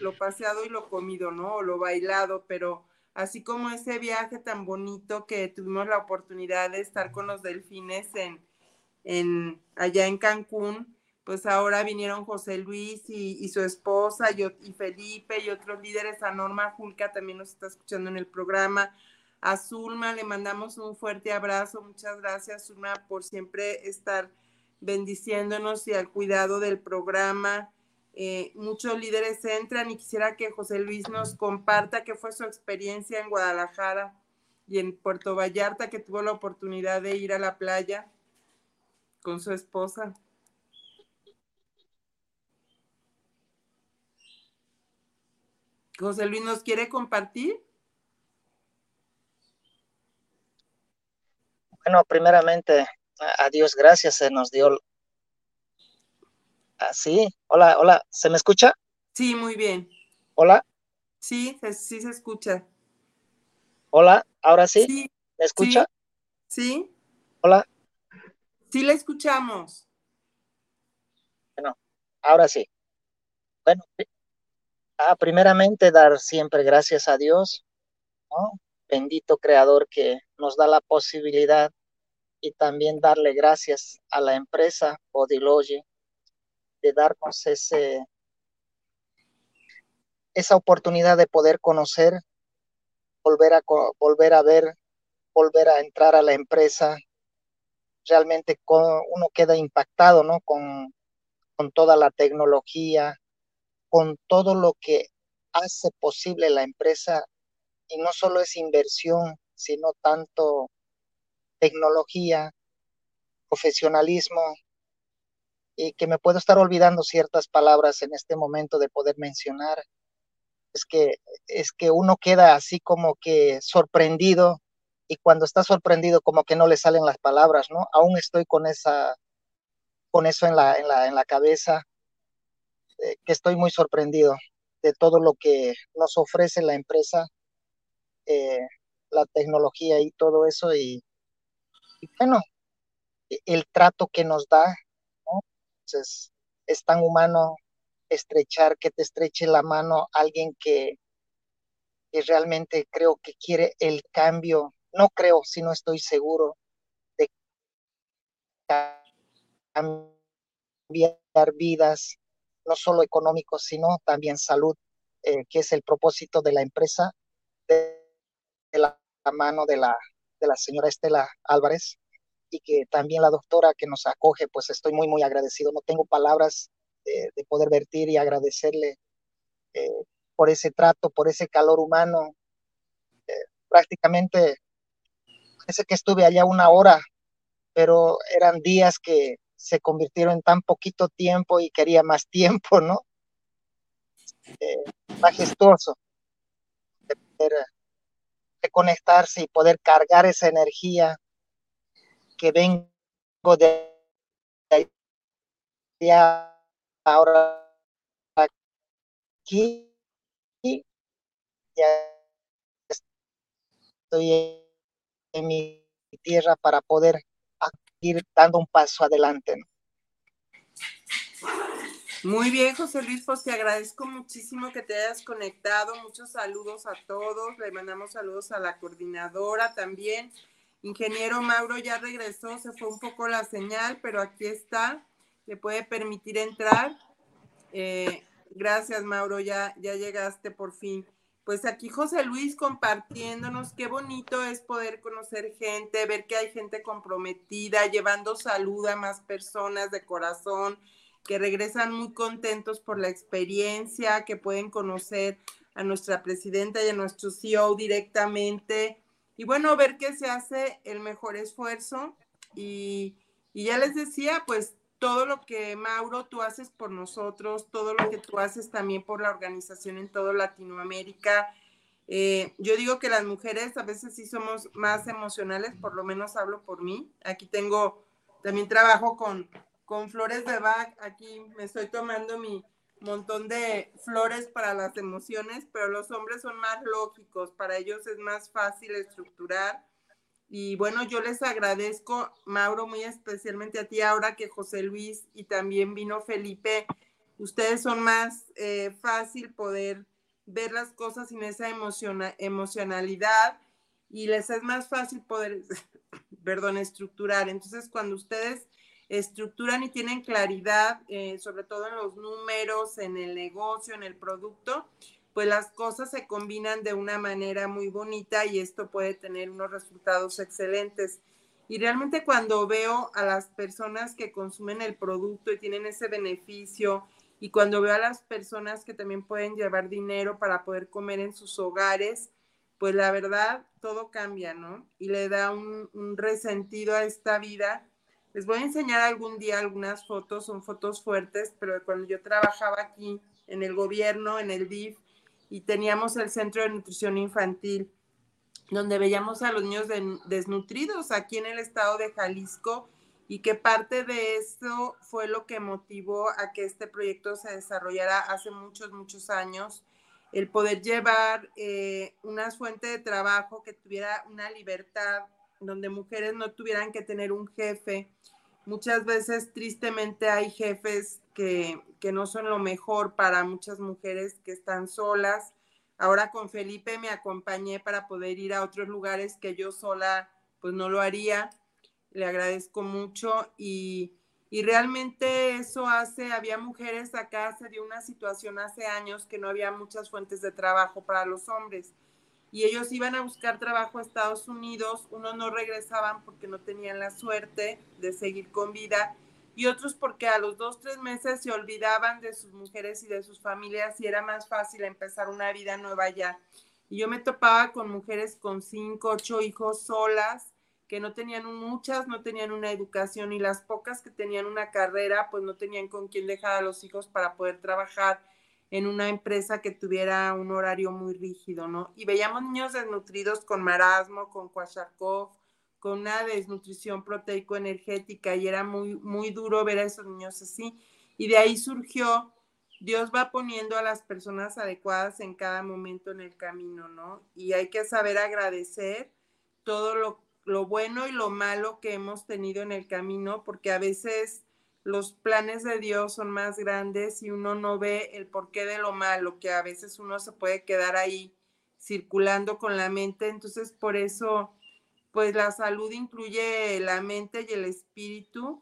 lo paseado y lo comido, ¿no? O lo bailado, pero así como ese viaje tan bonito que tuvimos la oportunidad de estar con los delfines en, en allá en Cancún, pues ahora vinieron José Luis y, su esposa y, y, Felipe y otros líderes, a Norma Julca también nos está escuchando en el programa, a Zulma le mandamos un fuerte abrazo. Muchas gracias, Zulma, por siempre estar bendiciéndonos y al cuidado del programa. eh, muchos líderes entran y quisiera que José Luis nos comparta qué fue su experiencia en Guadalajara y en Puerto Vallarta, que tuvo la oportunidad de ir a la playa con su esposa. José Luis nos quiere compartir. Bueno, primeramente, a Dios gracias, se nos dio. Así, ah, hola, hola, ¿se me escucha? Sí, muy bien. Hola. Sí, sí se escucha. Hola, ahora sí. sí ¿Me escucha? Sí. Hola. Sí, la escuchamos. Bueno, ahora sí. Bueno, ah, primeramente dar siempre gracias a Dios, bendito creador que nos da la posibilidad y también darle gracias a la empresa Bodilogy de darnos ese, esa oportunidad de poder conocer, volver a, volver a ver, volver a entrar a la empresa. Realmente uno queda impactado, ¿no? Con, con toda la tecnología, con todo lo que hace posible la empresa y no solo es inversión, sino tanto tecnología, profesionalismo, y que me puedo estar olvidando ciertas palabras en este momento de poder mencionar. Es que, es que uno queda así como que sorprendido y cuando está sorprendido como que no le salen las palabras, ¿no? Aún estoy con esa, con eso en la, en la, en la cabeza, que estoy muy sorprendido de todo lo que nos ofrece la empresa eh, la tecnología y todo eso y, bueno, e, el trato que nos da, es tan humano estrechar, que te estreche la mano alguien que, que realmente creo que quiere el cambio, no creo, sino estoy seguro de cambiar vidas, no solo económicos, sino también salud, eh, que es el propósito de la empresa. De, la, mano de la, de la señora Estela Álvarez y que también la doctora que nos acoge, pues estoy muy, muy agradecido. No tengo palabras de, poder vertir y agradecerle eh, por ese trato, por ese calor humano. Eh, prácticamente, parece que estuve allá una hora, pero eran días que se convirtieron en tan poquito tiempo y quería más tiempo, ¿no? Eh, majestuoso conectarse y poder cargar esa energía que vengo de allá ahora aquí ya estoy en mi tierra para poder dando un paso adelante. Muy bien, José Luis, pues te agradezco muchísimo que te hayas conectado. Muchos saludos a todos. Le mandamos saludos a la coordinadora también. Ingeniero Mauro ya regresó, se fue un poco la señal, pero aquí está. Le puede permitir entrar. Eh, gracias, Mauro, ya, ya llegaste por fin. Pues aquí José Luis compartiéndonos, qué bonito es poder conocer gente, ver que hay gente comprometida, llevando salud a más personas de corazón que regresan muy contentos por la experiencia, que pueden conocer a nuestra presidenta y a nuestro CEO directamente. Y bueno, ver que se hace el mejor esfuerzo. Y, ya les decía, pues todo lo que Mauro tú haces por nosotros, todo lo que tú haces también por la organización en toda Latinoamérica. Eh, yo digo que las mujeres a veces sí somos más emocionales, por lo menos hablo por mí. Aquí tengo, también trabajo con, con flores de Bach. Aquí me estoy tomando mi montón de flores para las emociones, pero los hombres son más lógicos, para ellos es más fácil estructurar. Y bueno, yo les agradezco, Mauro, muy especialmente a ti ahora que José Luis y también vino Felipe. Ustedes son más eh, fácil poder ver las cosas sin esa emocionalidad y les es más fácil poder, perdón, estructurar. Entonces, cuando ustedes estructuran y tienen claridad, eh, sobre todo en los números, en el negocio, en el producto, pues las cosas se combinan de una manera muy bonita y esto puede tener unos resultados excelentes. Y realmente cuando veo a las personas que consumen el producto y tienen ese beneficio Y cuando veo a las personas que también pueden llevar dinero para poder comer en sus hogares, pues la verdad todo cambia, ¿no? Y le da un, un resentido a esta vida. Les voy a enseñar algún día algunas fotos, son fotos fuertes, pero cuando yo trabajaba aquí en el gobierno, en el DIF, y teníamos el Centro de Nutrición Infantil, donde veíamos a los niños desnutridos aquí en el estado de Jalisco y que parte de eso fue lo que motivó a que este proyecto se desarrollara hace muchos, muchos años, el poder llevar eh, una fuente de trabajo que tuviera una libertad, donde mujeres no tuvieran que tener un jefe. Muchas veces, tristemente, hay jefes que, no son lo mejor para muchas mujeres que están solas Ahora con Felipe me acompañé para poder ir a otros lugares que yo sola pues no lo haría. Le agradezco mucho y, y realmente eso hace, había mujeres acá, se dio una situación hace años que no había muchas fuentes de trabajo para los hombres y ellos iban a buscar trabajo a Estados Unidos, unos no regresaban porque no tenían la suerte de seguir con vida y otros porque a los dos, tres meses se olvidaban de sus mujeres y de sus familias y era más fácil empezar una vida nueva ya. Y yo me topaba con mujeres con cinco, ocho hijos solas, que no tenían muchas, no tenían una educación y las pocas que tenían una carrera, pues no tenían con quién dejar a los hijos para poder trabajar en una empresa que tuviera un horario muy rígido, ¿no? Y veíamos niños desnutridos con marasmo, con Kwashiorkov, con una desnutrición proteico-energética y era muy, muy duro ver a esos niños así. Y de ahí surgió, Dios va poniendo a las personas adecuadas en cada momento en el camino, ¿no? Y hay que saber agradecer todo lo, lo bueno y lo malo que hemos tenido en el camino, porque a veces los planes de Dios son más grandes y uno no ve el porqué de lo malo, que a veces uno se puede quedar ahí circulando con la mente. Entonces, por eso pues la salud incluye la mente y el espíritu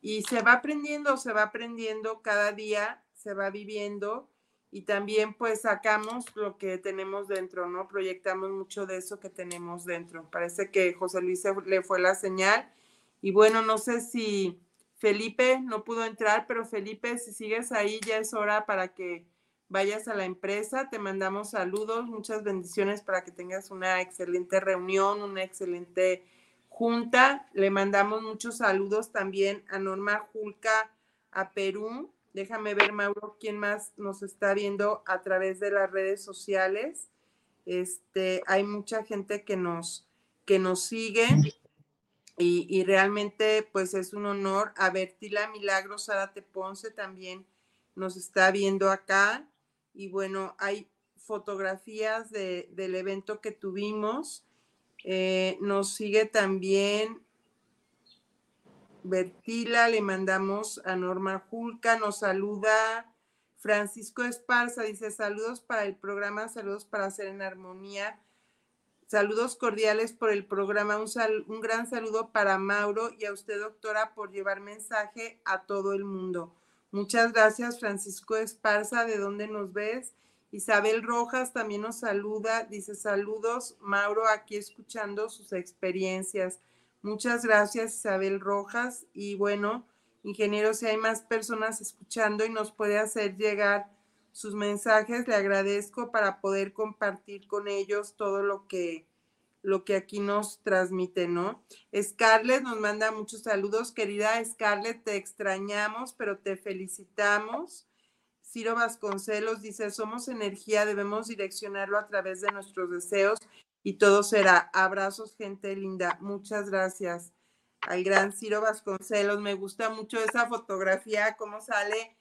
y se va aprendiendo, se va aprendiendo cada día, se va viviendo y también pues sacamos lo que tenemos dentro, ¿no? Proyectamos mucho de eso que tenemos dentro. Parece que José Luis le fue la señal y bueno, no sé si Felipe no pudo entrar, pero Felipe, si sigues ahí ya es hora para que vayas a la empresa. Te mandamos saludos, muchas bendiciones para que tengas una excelente reunión, una excelente junta. Le mandamos muchos saludos también a Norma Julca, a Perú. Déjame ver, Mauro, quién más nos está viendo a través de las redes sociales. Este, hay mucha gente que nos, que nos sigue y, y realmente pues es un honor. A Bertila Milagros Zárate Ponce también nos está viendo acá y bueno, hay fotografías del evento que tuvimos. Eh, nos sigue también Bertila, le mandamos a Norma Julca, nos saluda Francisco Esparza, dice saludos para el programa, saludos para hacer en armonía. Saludos cordiales por el programa, un, un gran saludo para Mauro y a usted, doctora, por llevar mensaje a todo el mundo. Muchas gracias, Francisco Esparza, ¿de dónde nos ves? Isabel Rojas también nos saluda, dice saludos, Mauro, aquí escuchando sus experiencias. Muchas gracias, Isabel Rojas. Y bueno, ingeniero, si hay más personas escuchando y nos puede hacer llegar sus mensajes, le agradezco para poder compartir con ellos todo lo que lo que aquí nos transmite, ¿no? Scarlett nos manda muchos saludos, querida Scarlett, te extrañamos, pero te felicitamos. Ciro Vasconcelos dice, somos energía, debemos direccionarlo a través de nuestros deseos y todo será. Abrazos, gente linda. Muchas gracias al gran Ciro Vasconcelos. Me gusta mucho esa fotografía, cómo sale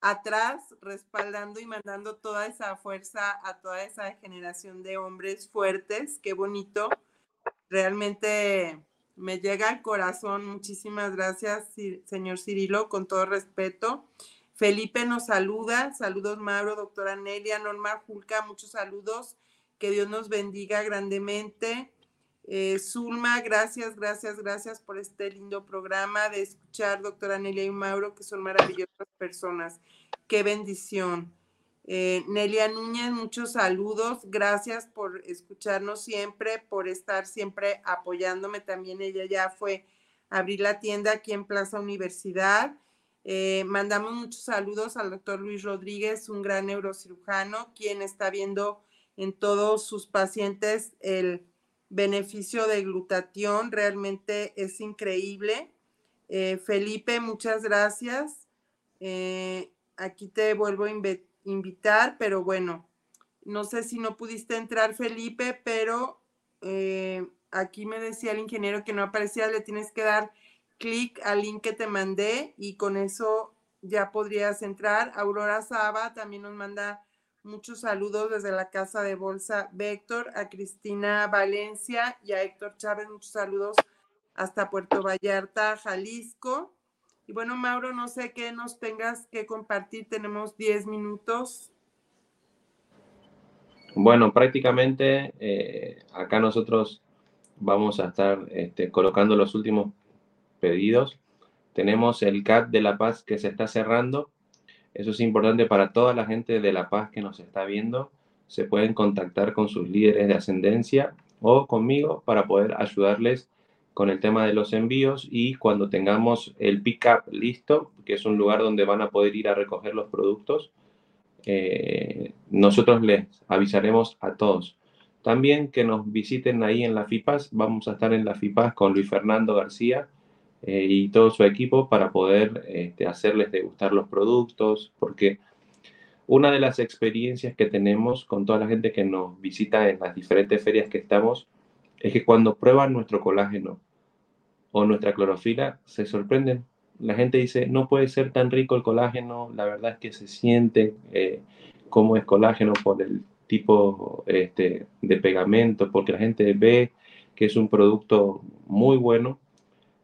atrás, respaldando y mandando toda esa fuerza a toda esa generación de hombres fuertes. Qué bonito. Realmente me llega al corazón. Muchísimas gracias, señor Cirilo, con todo respeto. Felipe nos saluda. Saludos, Mauro, doctora Nelia, Norma Julca, muchos saludos. Que Dios nos bendiga grandemente. Eh, Zulma, gracias, gracias, gracias por este lindo programa de escuchar, doctora Nelia y Mauro, que son maravillosas personas. Qué bendición. Eh, Nelia Núñez, muchos saludos. Gracias por escucharnos siempre, por estar siempre apoyándome. También ella ya fue a abrir la tienda aquí en Plaza Universidad. Eh, mandamos muchos saludos al doctor Luis Rodríguez, un gran neurocirujano, quien está viendo en todos sus pacientes el beneficio de glutatión. Realmente es increíble. Eh, Felipe, muchas gracias. Eh, aquí te vuelvo a invitar, pero bueno, no sé si no pudiste entrar, Felipe, pero aquí me decía el ingeniero que no aparecía, le tienes que dar clic al link que te mandé y con eso ya podrías entrar. Aurora Saba también nos manda muchos saludos desde la casa de Bolsa Vector, a Cristina Valencia y a Héctor Chávez, muchos saludos hasta Puerto Vallarta, Jalisco. Y bueno, Mauro, no sé qué nos tengas que compartir, tenemos 10 minutos. Bueno, prácticamente eh, acá nosotros vamos a estar este, colocando los últimos pedidos. Tenemos el CAT de La Paz que se está cerrando. Eso es importante para toda la gente de La Paz que nos está viendo. Se pueden contactar con sus líderes de ascendencia o conmigo para poder ayudarles con el tema de los envíos y cuando tengamos el pick-up listo, que es un lugar donde van a poder ir a recoger los productos, eh, nosotros les avisaremos a todos. También que nos visiten ahí en la FIPAS. Vamos a estar en la FIPAS con Luis Fernando García, eh, y todo su equipo para poder este, hacerles degustar los productos, porque una de las experiencias que tenemos con toda la gente que nos visita en las diferentes ferias que estamos es que cuando prueban nuestro colágeno o nuestra clorofila se sorprenden. La gente dice, no puede ser tan rico el colágeno, la verdad es que se siente eh, como es colágeno por el tipo este, de pegamento, porque la gente ve que es un producto muy bueno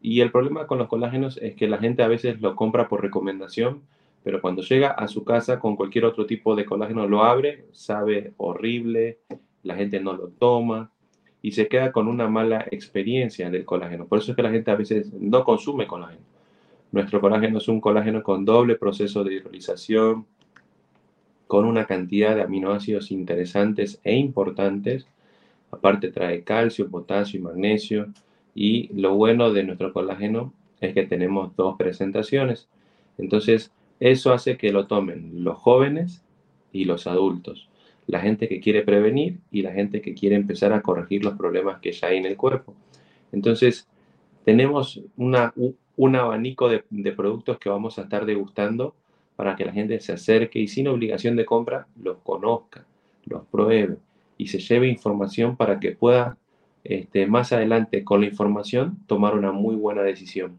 y el problema con los colágenos es que la gente a veces lo compra por recomendación, pero cuando llega a su casa con cualquier otro tipo de colágeno lo abre, sabe horrible, la gente no lo toma y se queda con una mala experiencia del colágeno. Por eso es que la gente a veces no consume colágeno. Nuestro colágeno es un colágeno con doble proceso de hidrolización, con una cantidad de aminoácidos interesantes e importantes. Aparte trae calcio, potasio y magnesio y lo bueno de nuestro colágeno es que tenemos dos presentaciones. Entonces, eso hace que lo tomen los jóvenes y los adultos. La gente que quiere prevenir y la gente que quiere empezar a corregir los problemas que ya hay en el cuerpo. Entonces, tenemos una, un abanico de, de productos que vamos a estar degustando para que la gente se acerque y sin obligación de compra los conozca, los pruebe y se lleve información para que pueda este, más adelante con la información tomar una muy buena decisión.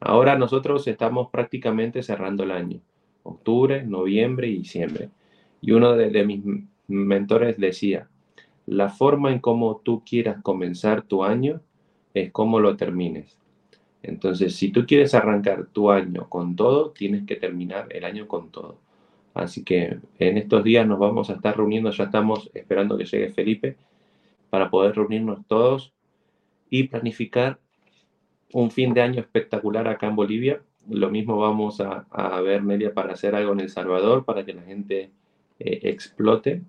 Ahora nosotros estamos prácticamente cerrando el año, octubre, noviembre y diciembre. Y uno de, mis mentores decía, la forma en cómo tú quieras comenzar tu año es cómo lo termines. Entonces, si tú quieres arrancar tu año con todo, tienes que terminar el año con todo. Así que en estos días nos vamos a estar reuniendo, ya estamos esperando que llegue Felipe para poder reunirnos todos y planificar un fin de año espectacular acá en Bolivia. Lo mismo vamos a, ver, Media, para hacer algo en El Salvador, para que la gente eh, explote,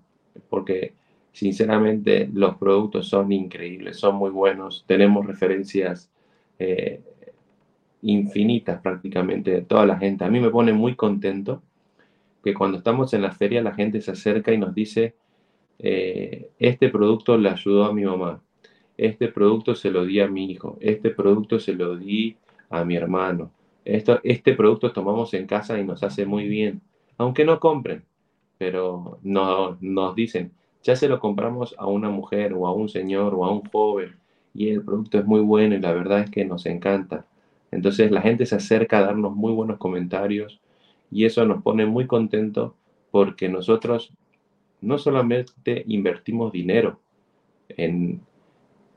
porque sinceramente los productos son increíbles, son muy buenos. Tenemos referencias eh, infinitas prácticamente de toda la gente. A mí me pone muy contento que cuando estamos en la feria la gente se acerca y nos dice, eh, este producto le ayudó a mi mamá, este producto se lo di a mi hijo, este producto se lo di a mi hermano, Esto, este producto tomamos en casa y nos hace muy bien, aunque no compren, pero no, nos dicen, ya se lo compramos a una mujer o a un señor o a un joven y el producto es muy bueno y la verdad es que nos encanta. Entonces la gente se acerca a darnos muy buenos comentarios y eso nos pone muy contentos porque nosotros no solamente invertimos dinero en,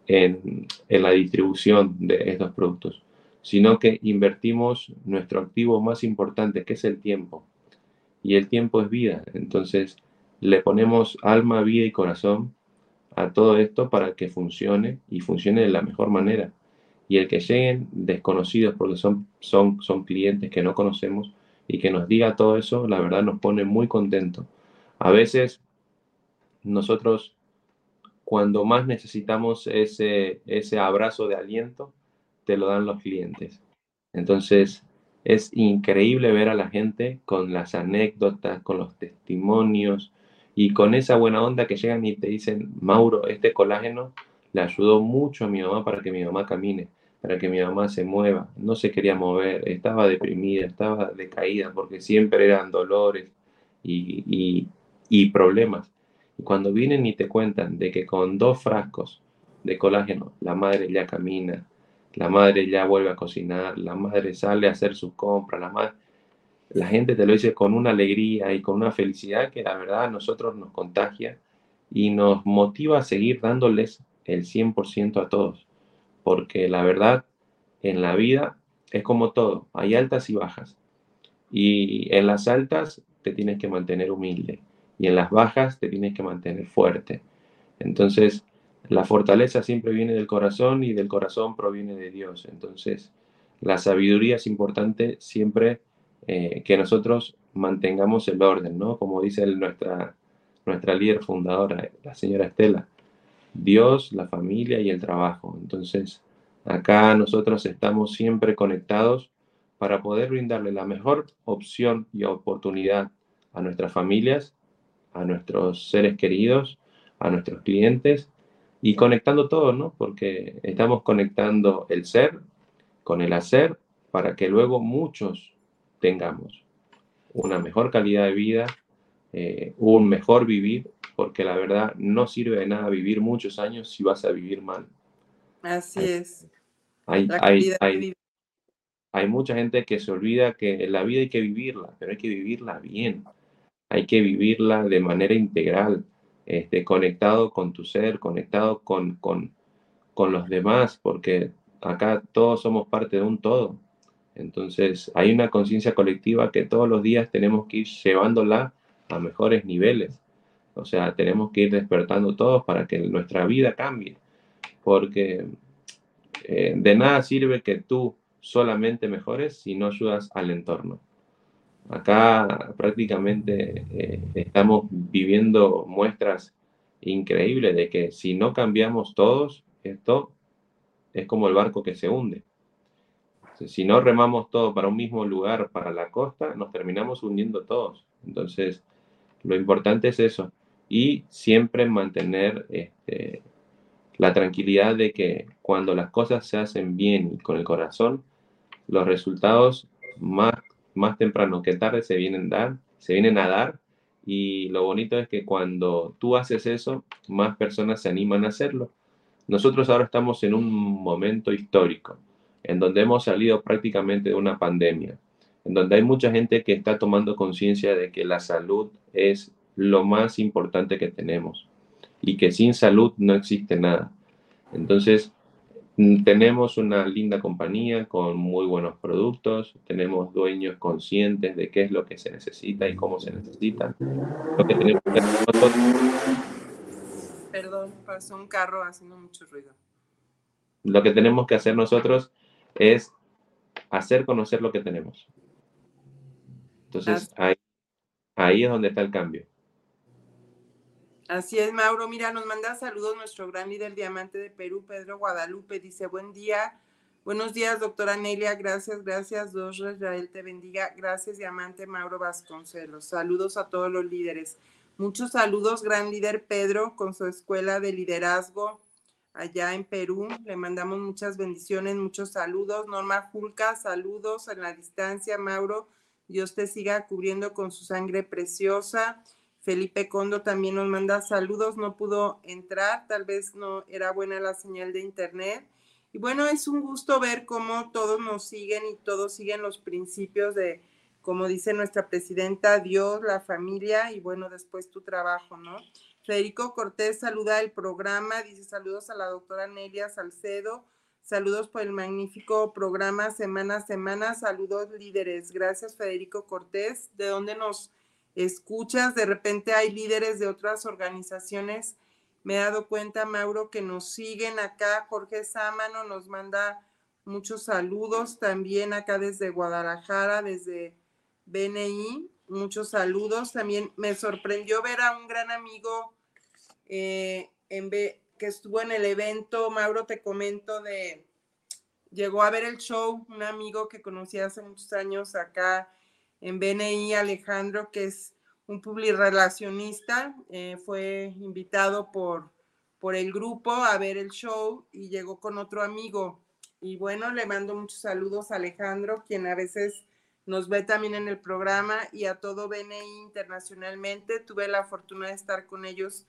en, la distribución de estos productos, sino que invertimos nuestro activo más importante, que es el tiempo. Y el tiempo es vida. Entonces, le ponemos alma, vida y corazón a todo esto para que funcione y funcione de la mejor manera. Y el que lleguen desconocidos, porque son, son, son clientes que no conocemos, y que nos diga todo eso, la verdad nos pone muy contentos. A veces nosotros cuando más necesitamos ese, ese abrazo de aliento, te lo dan los clientes. Entonces, Es increíble ver a la gente con las anécdotas, con los testimonios y con esa buena onda que llegan y te dicen, Mauro, este colágeno le ayudó mucho a mi mamá para que mi mamá camine, para que mi mamá se mueva. No se quería mover, estaba deprimida, estaba decaída porque siempre eran dolores y, y problemas. Cuando vienen y te cuentan de que con dos frascos de colágeno la madre ya camina, la madre ya vuelve a cocinar, la madre sale a hacer sus compras, la madre... La gente te lo dice con una alegría y con una felicidad que la verdad a nosotros nos contagia y nos motiva a seguir dándoles el 100% a todos. Porque la verdad, en la vida es como todo, hay altas y bajas. Y en las altas te tienes que mantener humilde y en las bajas te tienes que mantener fuerte. Entonces, la fortaleza siempre viene del corazón y del corazón proviene de Dios. Entonces, la sabiduría es importante siempre eh, que nosotros mantengamos el orden, ¿no? Como dice nuestra, nuestra líder fundadora, la señora Estela, Dios, la familia y el trabajo. Entonces, acá nosotros estamos siempre conectados para poder brindarle la mejor opción y oportunidad a nuestras familias, a nuestros seres queridos, a nuestros clientes y conectando todo, ¿no? Porque estamos conectando el ser con el hacer para que luego muchos tengamos una mejor calidad de vida, eh, un mejor vivir, porque la verdad no sirve de nada vivir muchos años si vas a vivir mal. Así es. Hay, hay, hay, hay, mucha gente que se olvida que la vida hay que vivirla, pero hay que vivirla bien. Hay que vivirla de manera integral este, conectado con tu ser, conectado con, con, con los demás, porque acá todos somos parte de un todo. Entonces hay una conciencia colectiva que todos los días tenemos que ir llevándola a mejores niveles. O sea, tenemos que ir despertando todos para que nuestra vida cambie. Porque eh, de nada sirve que tú solamente mejores si no ayudas al entorno. Acá prácticamente eh, estamos viviendo muestras increíbles de que si no cambiamos todos, esto es como el barco que se hunde. Si no remamos todo para un mismo lugar, para la costa, nos terminamos hundiendo todos. Entonces, lo importante es eso. Y siempre mantener este, la tranquilidad de que cuando las cosas se hacen bien y con el corazón, los resultados más más temprano que tarde se vienen, dar, se vienen a dar y lo bonito es que cuando tú haces eso, más personas se animan a hacerlo. Nosotros ahora estamos en un momento histórico, en donde hemos salido prácticamente de una pandemia, en donde hay mucha gente que está tomando conciencia de que la salud es lo más importante que tenemos y que sin salud no existe nada. Entonces, tenemos una linda compañía con muy buenos productos, tenemos dueños conscientes de qué es lo que se necesita y cómo se necesita. Lo que tenemos que hacer nosotros... Perdón, pasó un carro haciendo mucho ruido. Lo que tenemos que hacer nosotros es hacer conocer lo que tenemos. Entonces, ahí, ahí es donde está el cambio. Así es, Mauro. Mira, nos manda saludos nuestro gran líder diamante de Perú, Pedro Guadalupe. Dice, buen día. Buenos días, doctora Nelia. Gracias, gracias. Dos Israel te bendiga. Gracias, diamante Mauro Vasconcelos. Saludos a todos los líderes. Muchos saludos, gran líder Pedro, con su escuela de liderazgo allá en Perú. Le mandamos muchas bendiciones, muchos saludos. Norma Julca, saludos en la distancia, Mauro. Dios te siga cubriendo con su sangre preciosa. Felipe Condo también nos manda saludos, no pudo entrar, tal vez no era buena la señal de internet. Y bueno, es un gusto ver cómo todos nos siguen y todos siguen los principios de, como dice nuestra presidenta, Dios, la familia y bueno, después tu trabajo, ¿no? Federico Cortés saluda el programa, dice saludos a la doctora Nelia Salcedo, saludos por el magnífico programa semana a semana, saludos líderes. Gracias Federico Cortés, ¿de dónde nos escuchas, de repente hay líderes de otras organizaciones. Me he dado cuenta, Mauro, que nos siguen acá. Jorge Sámano nos manda muchos saludos también acá desde Guadalajara, desde BNI. Muchos saludos. También me sorprendió ver a un gran amigo eh, que estuvo en el evento, Mauro, te comento, de llegó a ver el show un amigo que conocí hace muchos años acá en BNI, Alejandro, que es un publirelacionista, eh, fue invitado por, por el grupo a ver el show y llegó con otro amigo. Y bueno, le mando muchos saludos a Alejandro, quien a veces nos ve también en el programa y a todo BNI internacionalmente. Tuve la fortuna de estar con ellos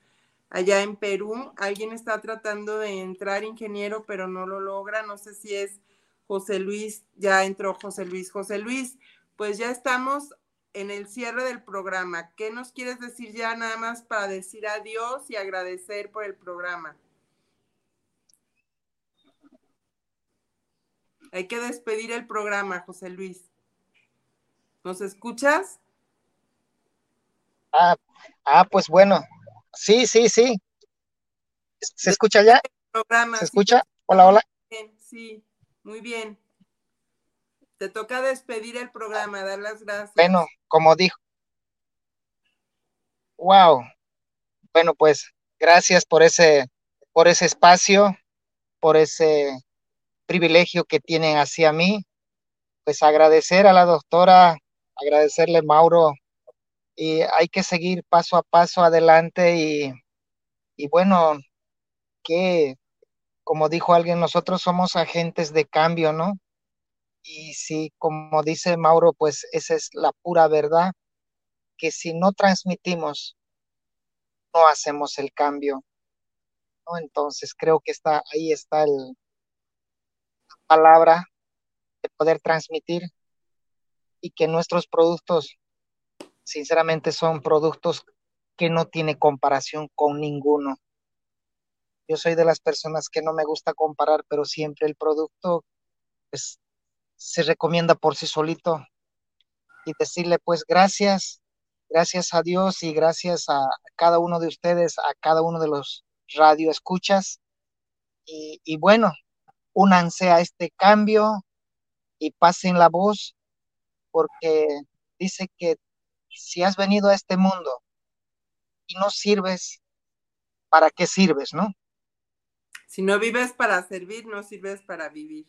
allá en Perú. Alguien está tratando de entrar ingeniero, pero no lo logra. No sé si es José Luis, ya entró José Luis. José Luis, pues ya estamos en el cierre del programa. ¿Qué nos quieres decir ya nada más para decir adiós y agradecer por el programa? Hay que despedir el programa, José Luis. ¿Nos escuchas? Ah, ah pues bueno. Sí, sí, sí. ¿Se escucha ya? ¿Se escucha? Hola, hola. Sí, muy bien. Te toca despedir el programa, dar las gracias. Bueno, como dijo. Wow. Bueno, pues gracias por ese, por ese espacio, por ese privilegio que tienen hacia mí. Pues agradecer a la doctora, agradecerle Mauro, y hay que seguir paso a paso adelante y, y bueno, que como dijo alguien, nosotros somos agentes de cambio, ¿no? Y si, como dice Mauro, pues esa es la pura verdad, que si no transmitimos, no hacemos el cambio. Entonces creo que está ahí está el, la palabra de poder transmitir y que nuestros productos, sinceramente, son productos que no tiene comparación con ninguno. Yo soy de las personas que no me gusta comparar, pero siempre el producto pues, se recomienda por sí solito y decirle pues gracias, gracias a Dios y gracias a cada uno de ustedes, a cada uno de los radio escuchas y, y bueno, únanse a este cambio y pasen la voz porque dice que si has venido a este mundo y no sirves, ¿para qué sirves, no? Si no vives para servir, no sirves para vivir.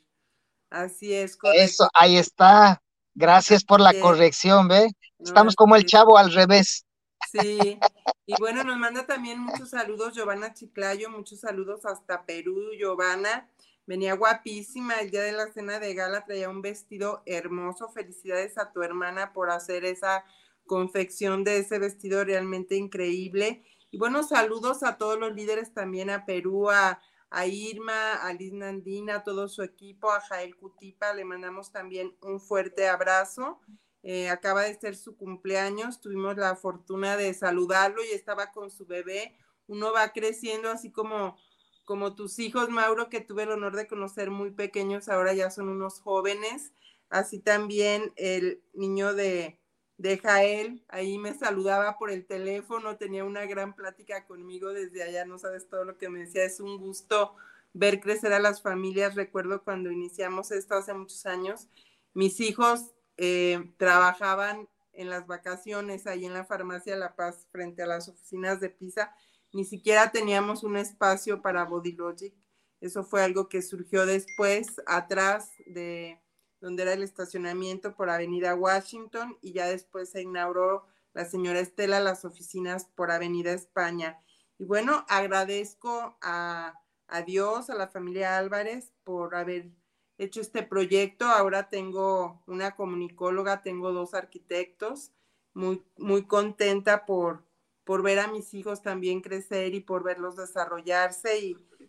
Así es. Correcto. Eso, ahí está. Gracias por la corrección, ¿ve? Estamos como el chavo al revés. Sí, y bueno, nos manda también muchos saludos Giovanna Chiclayo, muchos saludos hasta Perú, Giovanna. Venía guapísima el día de la cena de gala, traía un vestido hermoso. Felicidades a tu hermana por hacer esa confección de ese vestido realmente increíble. Y bueno, saludos a todos los líderes también, a Perú, a, a Irma, a Liz Nandina, a todo su equipo, a Jael Cutipa, le mandamos también un fuerte abrazo. Eh, acaba de ser su cumpleaños, tuvimos la fortuna de saludarlo y estaba con su bebé. Uno va creciendo así como, como tus hijos, Mauro, que tuve el honor de conocer muy pequeños, ahora ya son unos jóvenes. Así también el niño de, de Jael, ahí me saludaba por el teléfono, tenía una gran plática conmigo desde allá, no sabes todo lo que me decía, es un gusto ver crecer a las familias, recuerdo cuando iniciamos esto hace muchos años, mis hijos eh, trabajaban en las vacaciones ahí en la farmacia La Paz frente a las oficinas de Pisa, ni siquiera teníamos un espacio para Body Logic, eso fue algo que surgió después, atrás de donde era el estacionamiento por Avenida Washington y ya después se inauguró la señora Estela las oficinas por Avenida España. Y bueno, agradezco a, a Dios, a la familia Álvarez por haber hecho este proyecto. Ahora tengo una comunicóloga, tengo dos arquitectos, muy, muy contenta por, por ver a mis hijos también crecer y por verlos desarrollarse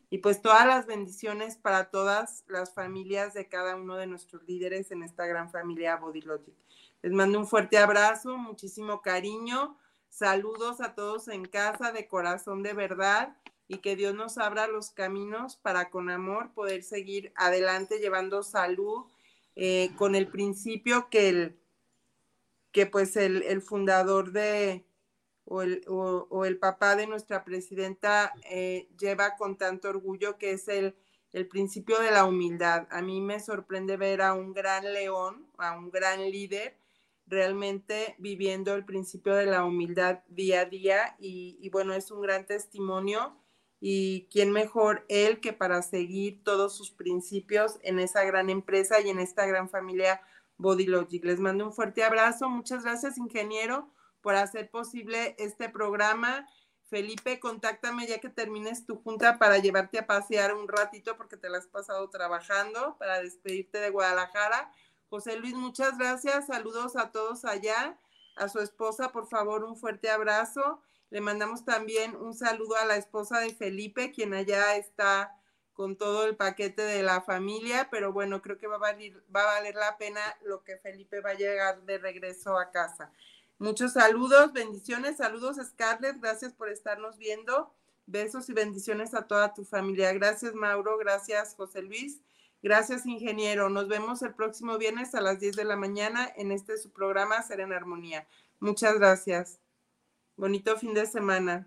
y pues todas las bendiciones para todas las familias de cada uno de nuestros líderes en esta gran familia Body Logic. Les mando un fuerte abrazo, muchísimo cariño, saludos a todos en casa de corazón de verdad y que Dios nos abra los caminos para con amor poder seguir adelante llevando salud eh, con el principio que el que pues el fundador de, o el, papá de nuestra presidenta eh, lleva con tanto orgullo, que es el, principio de la humildad. A mí me sorprende ver a un gran león, a un gran líder, realmente viviendo el principio de la humildad día a día y, y bueno, es un gran testimonio y quién mejor él que para seguir todos sus principios en esa gran empresa y en esta gran familia Bodylogic. Les mando un fuerte abrazo. Muchas gracias, ingeniero, por hacer posible este programa. Felipe, contáctame ya que termines tu junta para llevarte a pasear un ratito porque te la has pasado trabajando para despedirte de Guadalajara. José Luis, muchas gracias. Saludos a todos allá. A su esposa, por favor, un fuerte abrazo. Le mandamos también un saludo a la esposa de Felipe, quien allá está con todo el paquete de la familia, pero bueno, creo que va a valer, va a valer la pena lo que Felipe va a llegar de regreso a casa. Muchos saludos, bendiciones, saludos Scarlett, gracias por estarnos viendo. Besos y bendiciones a toda tu familia. Gracias Mauro, gracias José Luis, gracias ingeniero. Nos vemos el próximo viernes a las 10 de la mañana en este su programa Ser en Armonía. Muchas gracias. Bonito fin de semana.